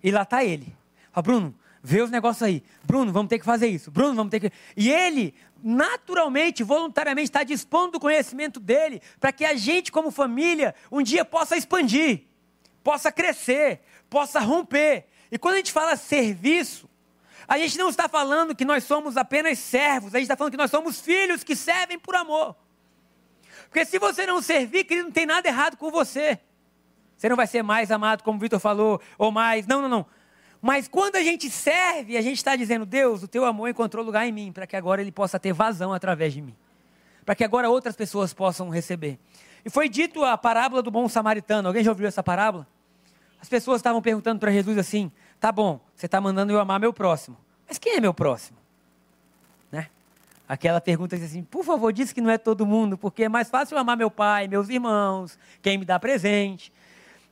E lá está ele. Fala, Bruno, vê os negócios aí. Bruno, vamos ter que fazer isso. Bruno, vamos ter que. E ele, naturalmente, voluntariamente, está dispondo do conhecimento dele para que a gente, como família, um dia possa expandir, possa crescer, possa romper. E quando a gente fala serviço, a gente não está falando que nós somos apenas servos, a gente está falando que nós somos filhos que servem por amor. Porque se você não servir, querido, não tem nada errado com você. Você não vai ser mais amado, como o Vitor falou, ou mais. Não, não, não. Mas quando a gente serve, a gente está dizendo, Deus, o teu amor encontrou lugar em mim, para que agora ele possa ter vazão através de mim. Para que agora outras pessoas possam receber. E foi dito a parábola do bom samaritano. Alguém já ouviu essa parábola? As pessoas estavam perguntando para Jesus assim: tá bom, você está mandando eu amar meu próximo. Mas quem é meu próximo? Né? Aquela pergunta assim: por favor, diz que não é todo mundo, porque é mais fácil eu amar meu pai, meus irmãos, quem me dá presente.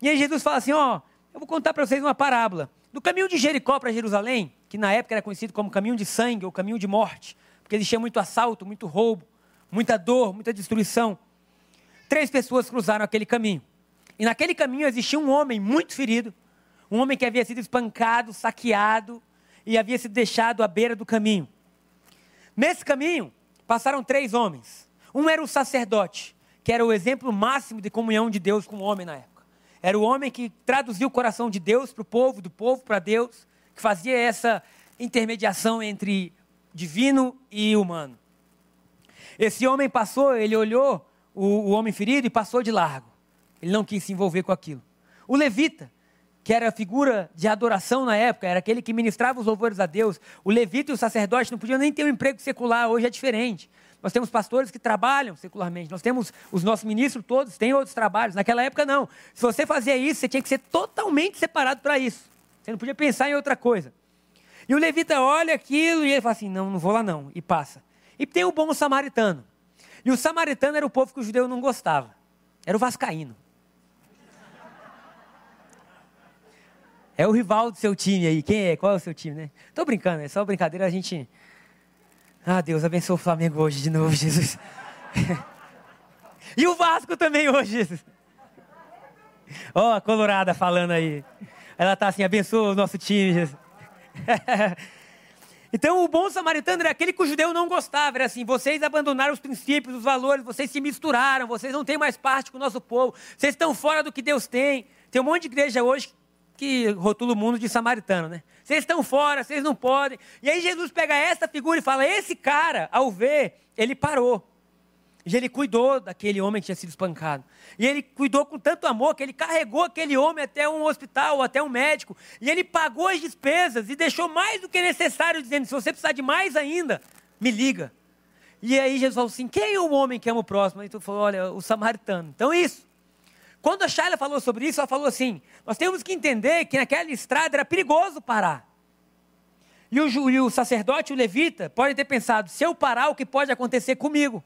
E aí Jesus fala assim: ó, eu vou contar para vocês uma parábola. Do caminho de Jericó para Jerusalém, que na época era conhecido como caminho de sangue ou caminho de morte, porque existia muito assalto, muito roubo, muita dor, muita destruição. Três pessoas cruzaram aquele caminho. E naquele caminho existia um homem muito ferido, um homem que havia sido espancado, saqueado e havia sido deixado à beira do caminho. Nesse caminho passaram três homens. Um era o sacerdote, que era o exemplo máximo de comunhão de Deus com o homem na época. Era o homem que traduzia o coração de Deus para o povo, do povo para Deus, que fazia essa intermediação entre divino e humano. Esse homem passou, ele olhou o, o homem ferido e passou de largo. Ele não quis se envolver com aquilo. O levita, que era a figura de adoração na época, era aquele que ministrava os louvores a Deus. O levita e o sacerdote não podiam nem ter um emprego secular, hoje é diferente. Nós temos pastores que trabalham secularmente. Nós temos os nossos ministros todos, têm outros trabalhos. Naquela época, não. Se você fazia isso, você tinha que ser totalmente separado para isso. Você não podia pensar em outra coisa. E o levita olha aquilo e ele fala assim: não, não vou lá não. E passa. E tem o bom samaritano. E o samaritano era o povo que o judeu não gostava. Era o vascaíno. É o rival do seu time aí. Quem é? Qual é o seu time, né? Tô brincando, é só brincadeira. A gente ah, Deus, abençoa o Flamengo hoje de novo, *laughs* Jesus. e o Vasco também hoje, Jesus. Ó, oh, a Colorada falando aí. Ela tá assim, abençoa o nosso time, Jesus. *laughs* então, o bom samaritano era aquele que o judeu não gostava. Era assim: vocês abandonaram os princípios, os valores, vocês se misturaram, vocês não têm mais parte com o nosso povo, vocês estão fora do que Deus tem. Tem um monte de igreja hoje que rotula o mundo de samaritano, né? Vocês estão fora, vocês não podem. E aí Jesus pega essa figura e fala: esse cara, ao ver, ele parou. E ele cuidou daquele homem que tinha sido espancado. E ele cuidou com tanto amor que ele carregou aquele homem até um hospital, até um médico. E ele pagou as despesas e deixou mais do que necessário, dizendo: se você precisar de mais ainda, me liga. E aí Jesus falou assim: quem é o homem que ama o próximo? E tu falou: olha, o samaritano. Então, isso. Quando a Shaila falou sobre isso, ela falou assim: nós temos que entender que naquela estrada era perigoso parar. E o, e o sacerdote, o levita, pode ter pensado: se eu parar, o que pode acontecer comigo?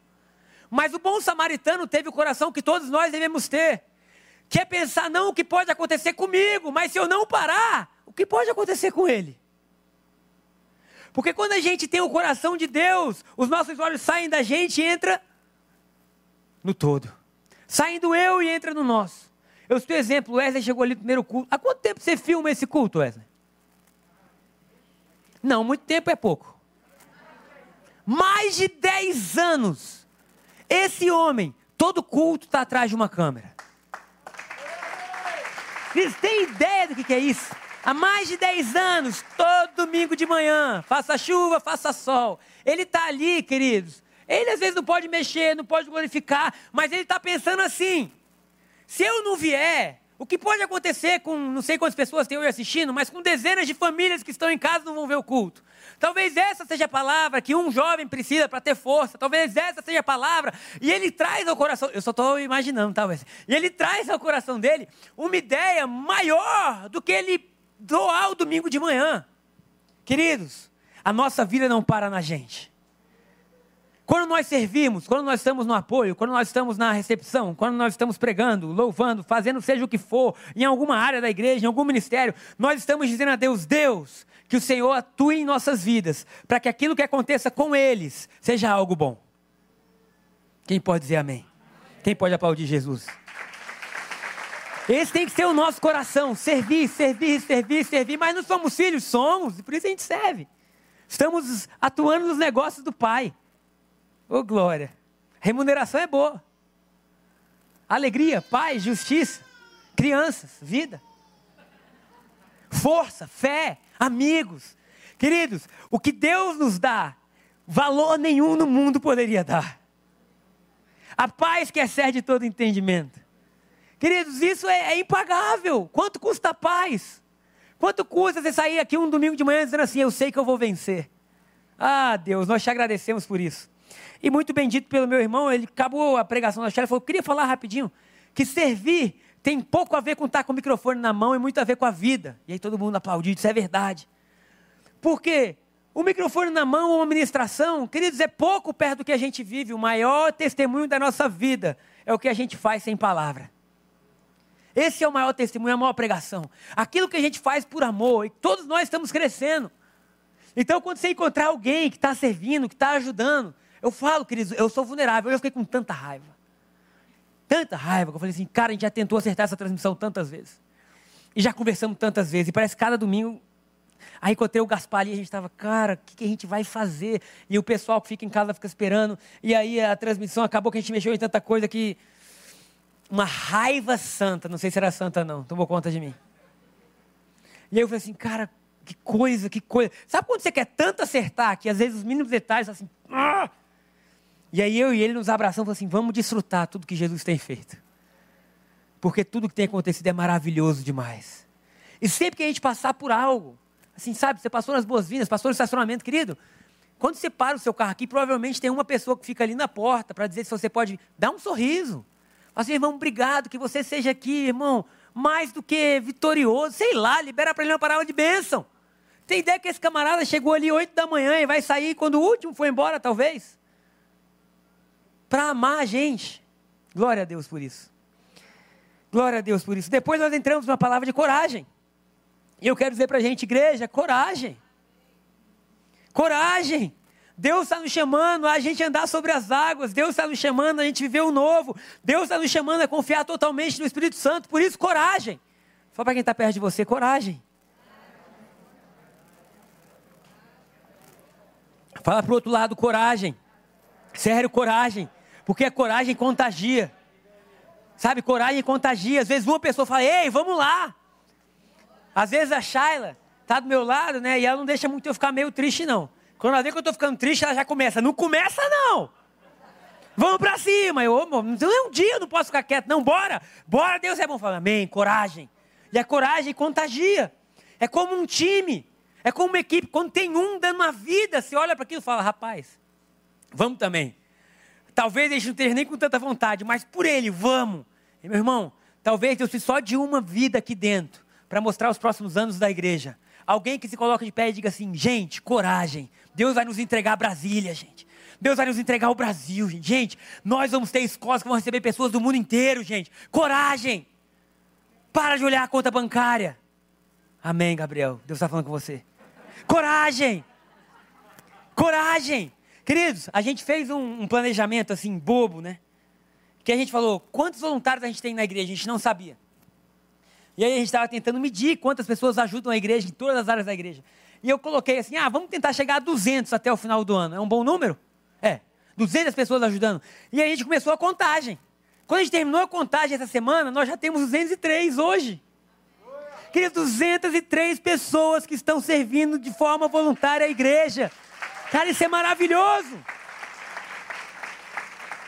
Mas o bom samaritano teve o coração que todos nós devemos ter, que é pensar não o que pode acontecer comigo, mas se eu não parar, o que pode acontecer com ele? Porque quando a gente tem o coração de Deus, os nossos olhos saem da gente e entra no todo. Saem do eu e entra no nosso. Eu cito exemplo, o Wesley chegou ali no primeiro culto. Há quanto tempo você filma esse culto, Wesley? Não, muito tempo é pouco. Mais de 10 anos. Esse homem, todo culto está atrás de uma câmera. Vocês têm ideia do que é isso? Há mais de 10 anos, todo domingo de manhã, faça chuva, faça sol. Ele está ali, queridos, ele às vezes não pode mexer, não pode glorificar, mas ele está pensando assim: se eu não vier, o que pode acontecer com não sei quantas pessoas tem hoje assistindo, mas com dezenas de famílias que estão em casa não vão ver o culto? Talvez essa seja a palavra que um jovem precisa para ter força. Talvez essa seja a palavra. E ele traz ao coração. Eu só estou imaginando, talvez. E ele traz ao coração dele uma ideia maior do que ele doar o domingo de manhã. Queridos, a nossa vida não para na gente. Quando nós servimos, quando nós estamos no apoio, quando nós estamos na recepção, quando nós estamos pregando, louvando, fazendo seja o que for, em alguma área da igreja, em algum ministério, nós estamos dizendo a Deus: Deus, que o Senhor atue em nossas vidas, para que aquilo que aconteça com eles seja algo bom. Quem pode dizer amém? Quem pode aplaudir Jesus? Esse tem que ser o nosso coração: servir, servir, servir, servir. Mas não somos filhos? Somos, e por isso a gente serve. Estamos atuando nos negócios do Pai. Ô glória! Remuneração é boa. Alegria, paz, justiça, crianças, vida. Força, fé, amigos. Queridos, o que Deus nos dá, valor nenhum no mundo poderia dar. A paz que excede todo entendimento. Queridos, isso é, é, impagável. Quanto custa a paz? Quanto custa você sair aqui um domingo de manhã dizendo assim: Eu sei que eu vou vencer? Ah, Deus, nós te agradecemos por isso. E muito bendito pelo meu irmão, ele acabou a pregação da Shelly e falou: queria falar rapidinho que servir tem pouco a ver com estar com o microfone na mão e muito a ver com a vida. E aí todo mundo aplaudiu, isso é verdade. Porque o microfone na mão ou a ministração, queridos, é pouco perto do que a gente vive. O maior testemunho da nossa vida é o que a gente faz sem palavra. Esse é o maior testemunho, a maior pregação. Aquilo que a gente faz por amor, e todos nós estamos crescendo. Então, quando você encontrar alguém que está servindo, que está ajudando, eu falo, queridos, eu sou vulnerável. Eu fiquei com tanta raiva. Tanta raiva que eu falei assim, cara, a gente já tentou acertar essa transmissão tantas vezes. E já conversamos tantas vezes. E parece que cada domingo. Aí encontrei o Gaspar ali, a gente estava, cara, o que, que, a gente vai fazer? E o pessoal que fica em casa fica esperando. E aí a transmissão acabou que a gente mexeu em tanta coisa que. Uma raiva santa, não sei se era santa não, tomou conta de mim. E aí eu falei assim, cara, que coisa, que coisa. Sabe quando você quer tanto acertar que às vezes os mínimos detalhes assim. Ah! E aí eu e ele nos abraçamos e assim: vamos desfrutar tudo que Jesus tem feito. Porque tudo que tem acontecido é maravilhoso demais. E sempre que a gente passar por algo, assim, sabe, você passou nas boas-vindas, passou no estacionamento, querido. Quando você para o seu carro aqui, provavelmente tem uma pessoa que fica ali na porta para dizer se você pode dar um sorriso. Assim, irmão, obrigado que você seja aqui, irmão, mais do que vitorioso. Sei lá, libera para ele uma palavra de bênção. Tem ideia que esse camarada chegou ali 8 da manhã e vai sair quando o último foi embora, talvez? Para amar a gente. Glória a Deus por isso. Glória a Deus por isso. Depois nós entramos numa palavra de coragem. E eu quero dizer para a gente, igreja, coragem. Coragem. Deus está nos chamando a gente andar sobre as águas. Deus está nos chamando a gente viver o novo. Deus está nos chamando a confiar totalmente no Espírito Santo. Por isso, coragem. Fala para quem está perto de você, coragem. Fala para o outro lado, coragem. Sério, coragem. Porque a coragem contagia. Sabe, coragem contagia. Às vezes uma pessoa fala, ei, vamos lá. Às vezes a Shayla está do meu lado, né? E ela não deixa muito eu ficar meio triste, não. Quando ela vê que eu estou ficando triste, ela já começa. Não começa, não. Vamos para cima. Eu, não é um dia, eu não posso ficar quieto. Não, bora. Bora, Deus é bom. Fala, amém, coragem. E a coragem contagia. É como um time. É como uma equipe, quando tem um dando uma vida, você olha para aquilo e fala, rapaz, vamos também. Talvez a gente não esteja nem com tanta vontade, mas por ele, vamos. E, meu irmão, talvez eu precise só de uma vida aqui dentro, para mostrar os próximos anos da igreja. Alguém que se coloca de pé e diga assim, gente, coragem. Deus vai nos entregar Brasília, gente. Deus vai nos entregar o Brasil, gente. Gente, nós vamos ter escolas que vão receber pessoas do mundo inteiro, gente. Coragem. Para de olhar a conta bancária. Amém, Gabriel. Deus está falando com você. Coragem! Coragem! Queridos, a gente fez um, um, planejamento assim, bobo, né? Que a gente falou, quantos voluntários a gente tem na igreja? A gente não sabia. E aí a gente estava tentando medir quantas pessoas ajudam a igreja em todas as áreas da igreja. E eu coloquei assim, ah, vamos tentar chegar a 200 até o final do ano. É um bom número? É. 200 pessoas ajudando. E aí a gente começou a contagem. Quando a gente terminou a contagem essa semana, nós já temos 203 hoje. Queridos, 203 pessoas que estão servindo de forma voluntária à igreja. Cara, isso é maravilhoso.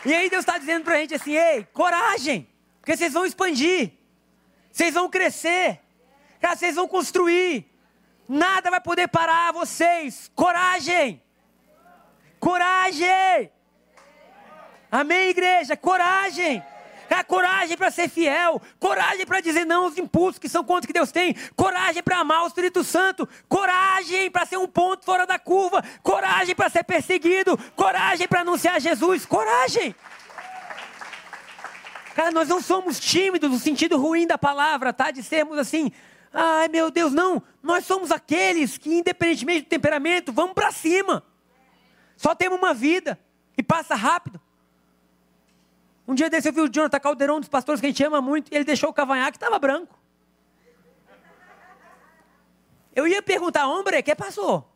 E aí Deus está dizendo para a gente assim: ei, coragem, porque vocês vão expandir, vocês vão crescer, cara, vocês vão construir. Nada vai poder parar vocês. Coragem! Coragem! Amém, igreja? Coragem! É coragem para ser fiel, coragem para dizer não aos impulsos que são contra que Deus tem, coragem para amar o Espírito Santo, coragem para ser um ponto fora da curva, coragem para ser perseguido, coragem para anunciar Jesus, coragem. Cara, nós não somos tímidos no sentido ruim da palavra, tá? De sermos assim, ai meu Deus, não. Nós somos aqueles que, independentemente do temperamento, vamos para cima. Só temos uma vida e passa rápido. Um dia desse eu vi o Jonathan Caldeirão, um dos pastores que a gente ama muito, e ele deixou o cavanhaque estava branco. Eu ia perguntar, homem, que passou?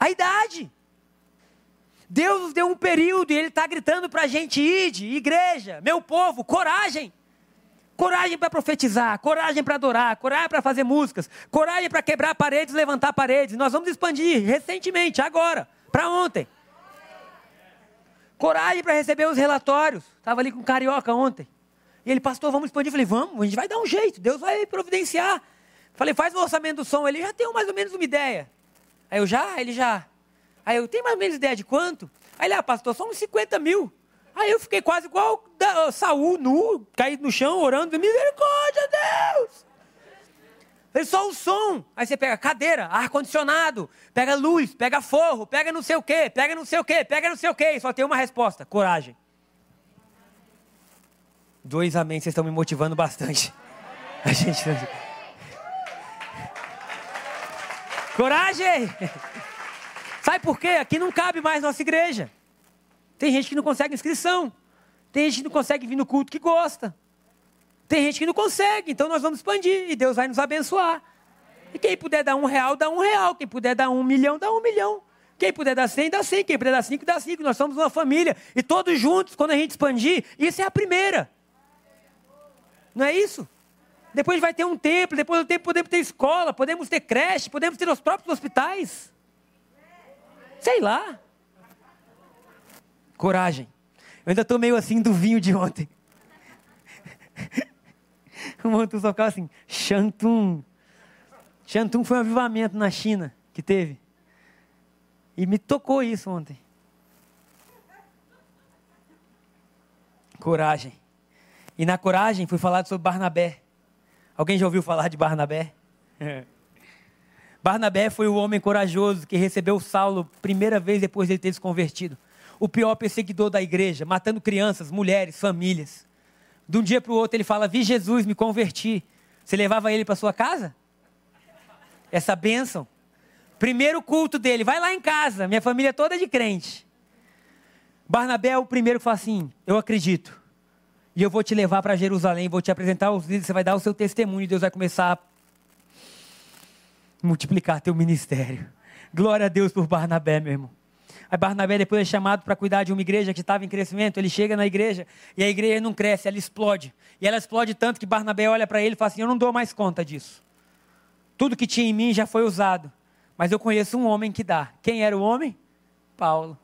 A idade. Deus nos deu um período e Ele está gritando para a gente: ide, igreja, meu povo, coragem. Coragem para profetizar, coragem para adorar, coragem para fazer músicas, coragem para quebrar paredes, levantar paredes. Nós vamos expandir recentemente, agora, para ontem. Coragem para receber os relatórios. Estava ali com o Carioca ontem. E ele, pastor, vamos expandir. Eu falei, vamos, a gente vai dar um jeito, Deus vai providenciar. Falei, faz o orçamento do som. Ele já tem mais ou menos uma ideia. Aí eu já, ele já. Aí eu, tenho mais ou menos ideia de quanto? Aí ele, ah, pastor, só uns 50 mil. Aí eu fiquei quase igual da, Saul, nu, caído no chão, orando, misericórdia, Deus! Ele só o som. Aí você pega cadeira, ar-condicionado, pega luz, pega forro, pega não sei o quê, pega não sei o quê, pega não sei o quê. Só tem uma resposta: coragem. Dois amém, vocês estão me motivando bastante. A gente. Coragem! Sabe por quê? Aqui não cabe mais nossa igreja. Tem gente que não consegue inscrição. Tem gente que não consegue vir no culto que gosta. Tem gente que não consegue. Então nós vamos expandir e Deus vai nos abençoar. E quem puder dar um real, dá um real. Quem puder dar um milhão, dá um milhão. Quem puder dar cem, dá cem. Quem puder dar cinco, dá cinco. Nós somos uma família. E todos juntos, quando a gente expandir, isso é a primeira. Não é isso? Depois vai ter um templo, depois do templo podemos ter escola, podemos ter creche, podemos ter os próprios hospitais. Sei lá. Coragem. Eu ainda estou meio assim do vinho de ontem. *laughs* o Montu só ficava assim, Shantung. Shantung foi um avivamento na China que teve. E me tocou isso ontem. Coragem. E na coragem foi falado sobre Barnabé. Alguém já ouviu falar de Barnabé? *laughs* Barnabé foi o homem corajoso que recebeu Saulo primeira vez depois de ele ter se convertido. O pior perseguidor da igreja, matando crianças, mulheres, famílias. De um dia para o outro ele fala: Vi Jesus, me converti. Você levava ele para sua casa? Essa bênção. Primeiro culto dele, vai lá em casa, minha família toda é de crente. Barnabé é o primeiro que fala assim: Eu acredito. E eu vou te levar para Jerusalém, vou te apresentar os líderes, você vai dar o seu testemunho e Deus vai começar a multiplicar teu ministério. Glória a Deus por Barnabé, meu irmão. Aí Barnabé depois é chamado para cuidar de uma igreja que estava em crescimento. Ele chega na igreja e a igreja não cresce, ela explode. E ela explode tanto que Barnabé olha para ele e fala assim: Eu não dou mais conta disso. Tudo que tinha em mim já foi usado. Mas eu conheço um homem que dá. Quem era o homem? Paulo.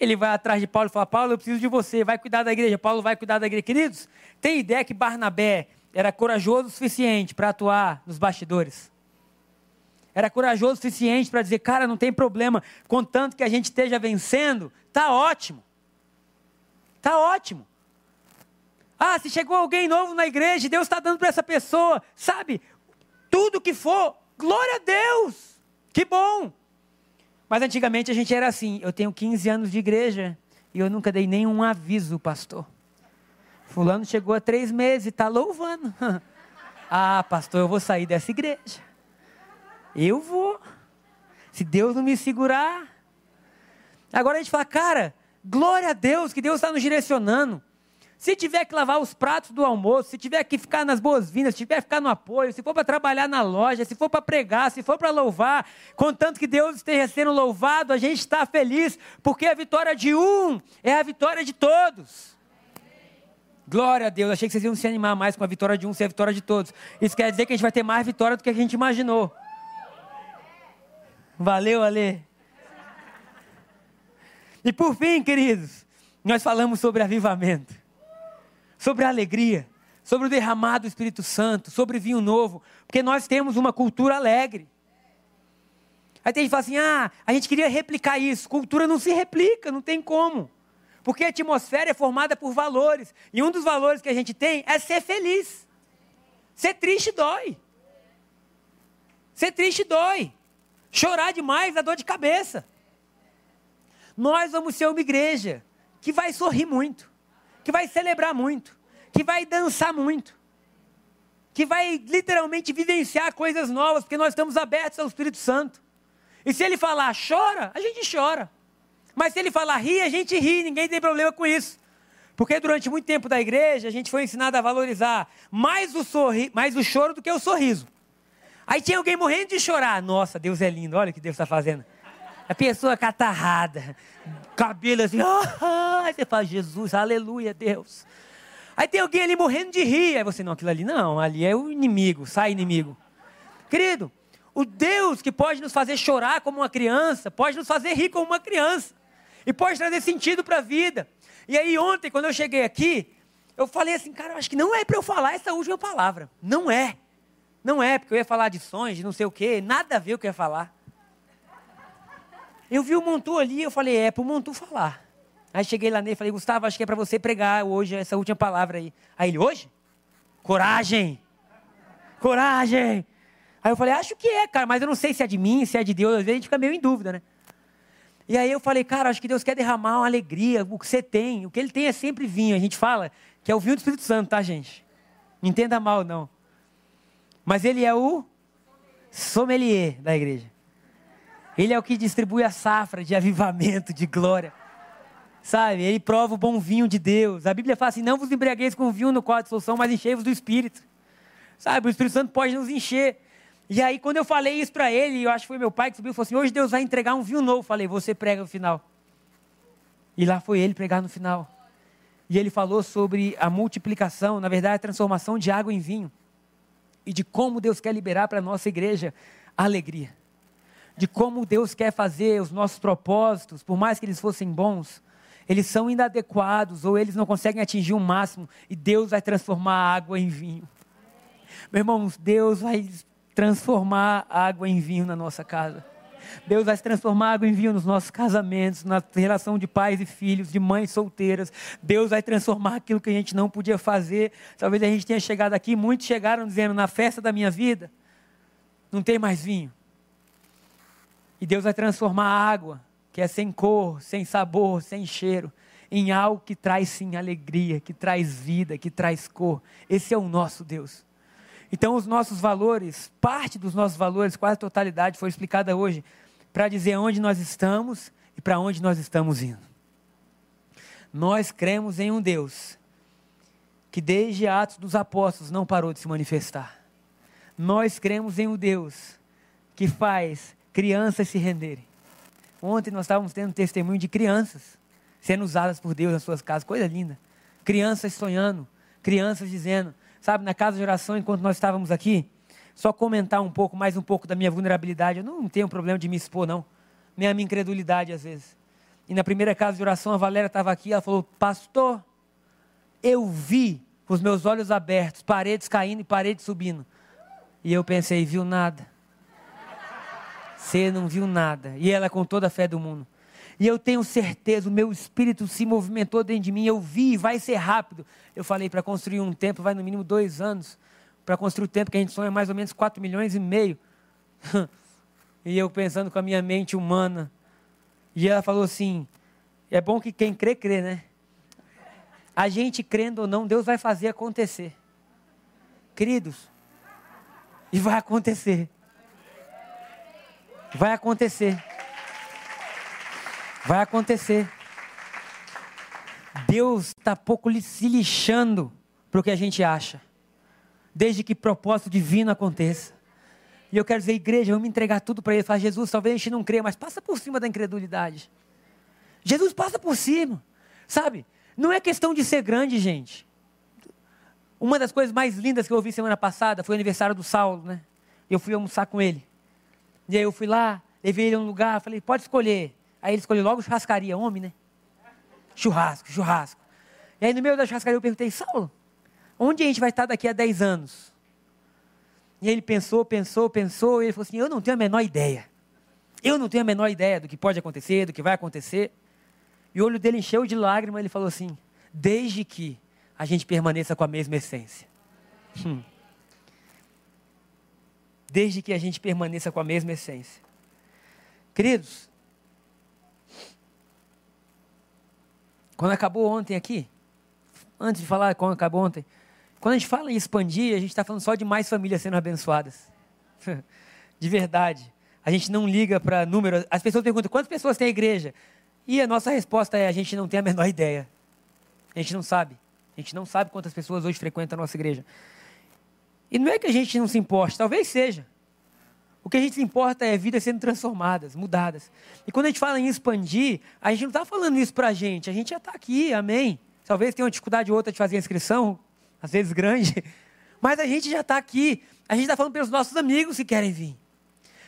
Ele vai atrás de Paulo e fala: Paulo, eu preciso de você, vai cuidar da igreja. Paulo vai cuidar da igreja. Queridos, tem ideia que Barnabé era corajoso o suficiente para atuar nos bastidores? Era corajoso o suficiente para dizer: cara, não tem problema, contanto que a gente esteja vencendo, tá ótimo. Tá ótimo. Ah, se chegou alguém novo na igreja, Deus está dando para essa pessoa, sabe? Tudo que for, glória a Deus. Que bom. Mas antigamente a gente era assim: eu tenho 15 anos de igreja e eu nunca dei nenhum aviso, pastor. Fulano chegou há três meses e está louvando. *laughs* ah, pastor, eu vou sair dessa igreja. Eu vou. Se Deus não me segurar. Agora a gente fala, cara, glória a Deus que Deus está nos direcionando. Se tiver que lavar os pratos do almoço, se tiver que ficar nas boas-vindas, se tiver que ficar no apoio, se for para trabalhar na loja, se for para pregar, se for para louvar, contanto que Deus esteja sendo louvado, a gente está feliz, porque a vitória de um é a vitória de todos. Glória a Deus, achei que vocês iam se animar mais com a vitória de um ser a vitória de todos. Isso quer dizer que a gente vai ter mais vitória do que a gente imaginou. Valeu, Ale. E por fim, queridos, nós falamos sobre avivamento sobre alegria, sobre o derramado do Espírito Santo, sobre vinho novo, porque nós temos uma cultura alegre. Aí tem gente que fala assim: ah, a gente queria replicar isso. Cultura não se replica, não tem como. Porque a atmosfera é formada por valores. E um dos valores que a gente tem é ser feliz. Ser triste dói. Ser triste dói. Chorar demais dá dor de cabeça. Nós vamos ser uma igreja que vai sorrir muito que vai celebrar muito, que vai dançar muito, que vai literalmente vivenciar coisas novas, porque nós estamos abertos ao Espírito Santo. E se ele falar chora, a gente chora. Mas se ele falar ri, a gente ri, ninguém tem problema com isso. Porque durante muito tempo da igreja, a gente foi ensinado a valorizar mais o, sorri mais o choro do que o sorriso. Aí tinha alguém morrendo de chorar. Nossa, Deus é lindo, olha o que Deus está fazendo. A pessoa catarrada, cabelo assim, *laughs* ah, você fala, Jesus, aleluia, Deus. Aí tem alguém ali morrendo de rir. Aí você, não, aquilo ali não, ali é o inimigo, sai inimigo. Querido, o Deus que pode nos fazer chorar como uma criança, pode nos fazer rir como uma criança. E pode trazer sentido para a vida. E aí ontem, quando eu cheguei aqui, eu falei assim, cara, eu acho que não é para eu falar essa última palavra. Não é. Não é, porque eu ia falar de sonhos, de não sei o quê, nada a ver o que eu ia falar. Eu vi o Montu ali, eu falei, é para o Montu falar. Aí cheguei lá nele e falei, Gustavo, acho que é para você pregar hoje essa última palavra aí. Aí ele, hoje? Coragem! Coragem! Aí eu falei, acho que é, cara, mas eu não sei se é de mim, se é de Deus. Às vezes a gente fica meio em dúvida, né? E aí eu falei, cara, acho que Deus quer derramar uma alegria, o que você tem. O que ele tem é sempre vinho. A gente fala que é o vinho do Espírito Santo, tá, gente? Não entenda mal, não. Mas ele é o sommelier da igreja. Ele é o que distribui a safra de avivamento, de glória. Sabe? Ele prova o bom vinho de Deus. A Bíblia fala assim: não vos embriagueis com vinho no qual há dissolução, mas enchei-vos do Espírito. Sabe? O Espírito Santo pode nos encher. E aí, quando eu falei isso para ele, eu acho que foi meu pai que subiu e falou assim: hoje Deus vai entregar um vinho novo. Eu falei: você prega no final. E lá foi ele pregar no final. E ele falou sobre a multiplicação, na verdade, a transformação de água em vinho. E de como Deus quer liberar para a nossa igreja a alegria. De como Deus quer fazer os nossos propósitos, por mais que eles fossem bons, eles são inadequados ou eles não conseguem atingir o máximo e Deus vai transformar a água em vinho. Meu irmãos, Deus vai transformar a água em vinho na nossa casa. Deus vai transformar água em vinho nos nossos casamentos, na relação de pais e filhos, de mães solteiras. Deus vai transformar aquilo que a gente não podia fazer. Talvez a gente tenha chegado aqui, muitos chegaram dizendo: na festa da minha vida, não tem mais vinho. E Deus vai transformar a água que é sem cor, sem sabor, sem cheiro, em algo que traz sim alegria, que traz vida, que traz cor. Esse é o nosso Deus. Então, os nossos valores, parte dos nossos valores, quase a totalidade, foi explicada hoje, para dizer onde nós estamos e para onde nós estamos indo. Nós cremos em um Deus que, desde Atos dos Apóstolos, não parou de se manifestar. Nós cremos em um Deus que faz crianças se renderem. Ontem nós estávamos tendo testemunho de crianças sendo usadas por Deus nas suas casas, coisa linda. Crianças sonhando, crianças dizendo, sabe, na casa de oração, enquanto nós estávamos aqui, só comentar um pouco, mais um pouco da minha vulnerabilidade. Eu não tenho problema de me expor, não. Nem a minha incredulidade, às vezes. E na primeira casa de oração, a Valéria estava aqui, ela falou: Pastor, eu vi com os meus olhos abertos, paredes caindo e paredes subindo. E eu pensei: viu nada. Você não viu nada. E ela com toda a fé do mundo. E eu tenho certeza, o meu espírito se movimentou dentro de mim. Eu vi, vai ser rápido. Eu falei, para construir um templo vai no mínimo dois anos. Para construir o templo que a gente sonha mais ou menos 4 milhões e meio. *laughs* e eu pensando com a minha mente humana. E ela falou assim: é bom que quem crê, crê, né? A gente crendo ou não, Deus vai fazer acontecer. Queridos, e vai acontecer. Vai acontecer. Vai acontecer. Deus está pouco se lixando para o que a gente acha, desde que propósito divino aconteça. E eu quero dizer, igreja, vamos entregar tudo para Ele. Falar, Jesus, talvez a gente não crê, mas passa por cima da incredulidade. Jesus passa por cima, sabe? Não é questão de ser grande, gente. Uma das coisas mais lindas que eu ouvi semana passada foi o aniversário do Saulo, né? Eu fui almoçar com ele. E aí eu fui lá, levei ele a um lugar, falei, pode escolher. Aí ele escolheu logo churrascaria, homem, né? Churrasco, churrasco. E aí no meio da churrascaria eu perguntei, Saulo, onde a gente vai estar daqui a 10 anos? E ele pensou, pensou, pensou, e ele falou assim, eu não tenho a menor ideia. Eu não tenho a menor ideia do que pode acontecer, do que vai acontecer. E o olho dele encheu de lágrimas, ele falou assim, desde que a gente permaneça com a mesma essência. Hum desde que a gente permaneça com a mesma essência. Queridos, quando acabou ontem aqui, antes de falar quando acabou ontem, quando a gente fala em expandir, a gente está falando só de mais famílias sendo abençoadas. *laughs* de verdade. A gente não liga para número. As pessoas perguntam quantas pessoas tem a igreja. E a nossa resposta é: a gente não tem a menor ideia. A gente não sabe. A gente não sabe quantas pessoas hoje frequentam a nossa igreja. E não é que a gente não se importe, talvez seja. O que a gente se importa é vidas sendo transformadas, mudadas. E quando a gente fala em expandir, a gente não está falando isso para a gente, a gente já está aqui, amém. Talvez tenha uma dificuldade ou outra de fazer a inscrição, às vezes grande, *laughs* mas a gente já está aqui. A gente está falando pelos nossos amigos que querem vir.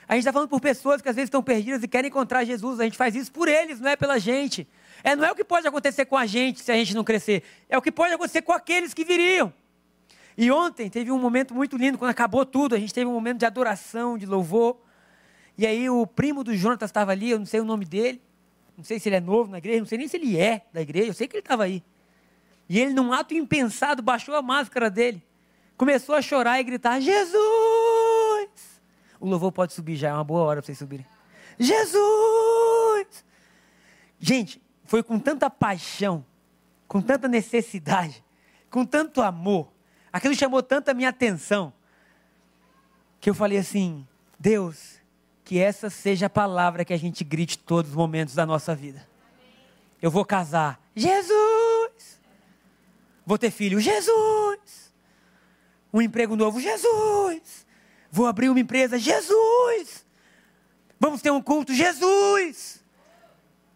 A gente está falando por pessoas que às vezes estão perdidas e querem encontrar Jesus. A gente faz isso por eles, não é pela gente. É, não é o que pode acontecer com a gente se a gente não crescer. É o que pode acontecer com aqueles que viriam. E ontem teve um momento muito lindo, quando acabou tudo, a gente teve um momento de adoração, de louvor. E aí o primo do Jonatas estava ali, eu não sei o nome dele, não sei se ele é novo na igreja, não sei nem se ele é da igreja, eu sei que ele estava aí. E ele, num ato impensado, baixou a máscara dele, começou a chorar e gritar: Jesus! O louvor pode subir já, é uma boa hora para vocês subirem. Jesus! Gente, foi com tanta paixão, com tanta necessidade, com tanto amor, Aquilo chamou tanto a minha atenção que eu falei assim: Deus, que essa seja a palavra que a gente grite todos os momentos da nossa vida. Eu vou casar, Jesus. Vou ter filho, Jesus. Um emprego novo, Jesus. Vou abrir uma empresa, Jesus. Vamos ter um culto, Jesus.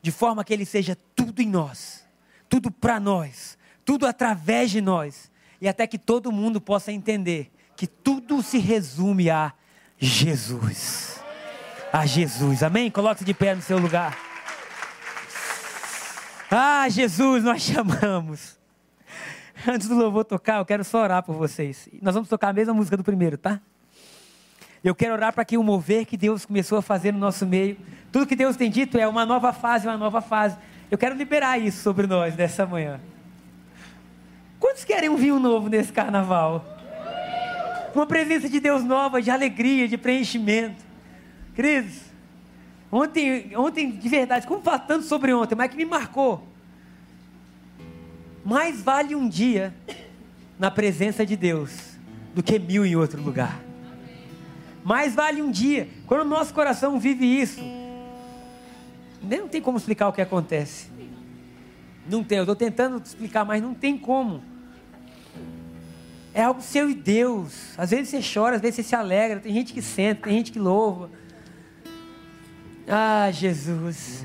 De forma que ele seja tudo em nós, tudo para nós, tudo através de nós e até que todo mundo possa entender que tudo se resume a Jesus. A Jesus, amém? Coloque-se de pé no seu lugar. Ah, Jesus, nós *laughs* chamamos. *laughs* Antes do louvor tocar, eu quero só orar por vocês. Nós vamos tocar a mesma música do primeiro, tá? Eu quero orar para que o mover que Deus começou a fazer no nosso meio, tudo que Deus tem dito é uma nova fase, uma nova fase. Eu quero liberar isso sobre nós nessa manhã. Quantos querem um vinho novo nesse carnaval? Uma presença de Deus nova, de alegria, de preenchimento. Queridos, ontem, ontem de verdade, como falo tanto sobre ontem, mas que me marcou. Mais vale um dia na presença de Deus do que mil em outro lugar. Mais vale um dia. Quando o nosso coração vive isso, nem não tem como explicar o que acontece. Não tem, eu estou tentando explicar, mas não tem como. É algo seu e Deus. Às vezes você chora, às vezes você se alegra. Tem gente que senta, tem gente que louva. Ah, Jesus.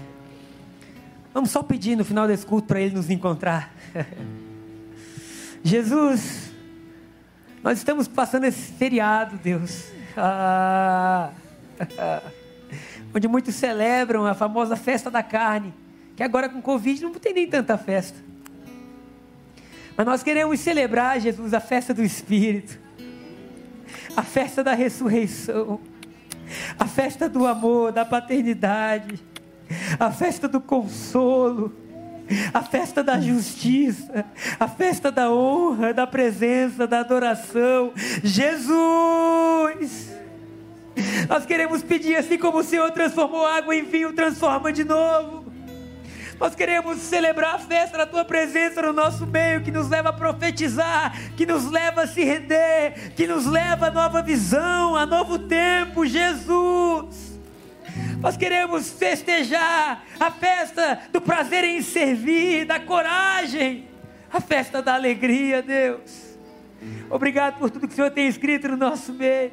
Vamos só pedir no final desse culto para Ele nos encontrar. *laughs* Jesus, nós estamos passando esse feriado, Deus. Ah, *laughs* onde muitos celebram a famosa festa da carne. Que agora com Covid não tem nem tanta festa. Mas nós queremos celebrar, Jesus, a festa do Espírito, a festa da ressurreição, a festa do amor, da paternidade, a festa do consolo, a festa da justiça, a festa da honra, da presença, da adoração. Jesus! Nós queremos pedir, assim como o Senhor transformou água em vinho, transforma de novo. Nós queremos celebrar a festa da tua presença no nosso meio, que nos leva a profetizar, que nos leva a se render, que nos leva a nova visão, a novo tempo, Jesus. Nós queremos festejar a festa do prazer em servir, da coragem, a festa da alegria, Deus. Obrigado por tudo que o Senhor tem escrito no nosso meio.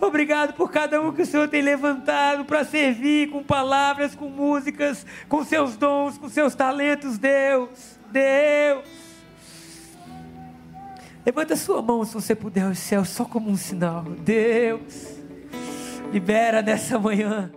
Obrigado por cada um que o Senhor tem levantado para servir com palavras, com músicas, com seus dons, com seus talentos, Deus. Deus. Levanta sua mão se você puder aos céus, só como um sinal. Deus, libera nessa manhã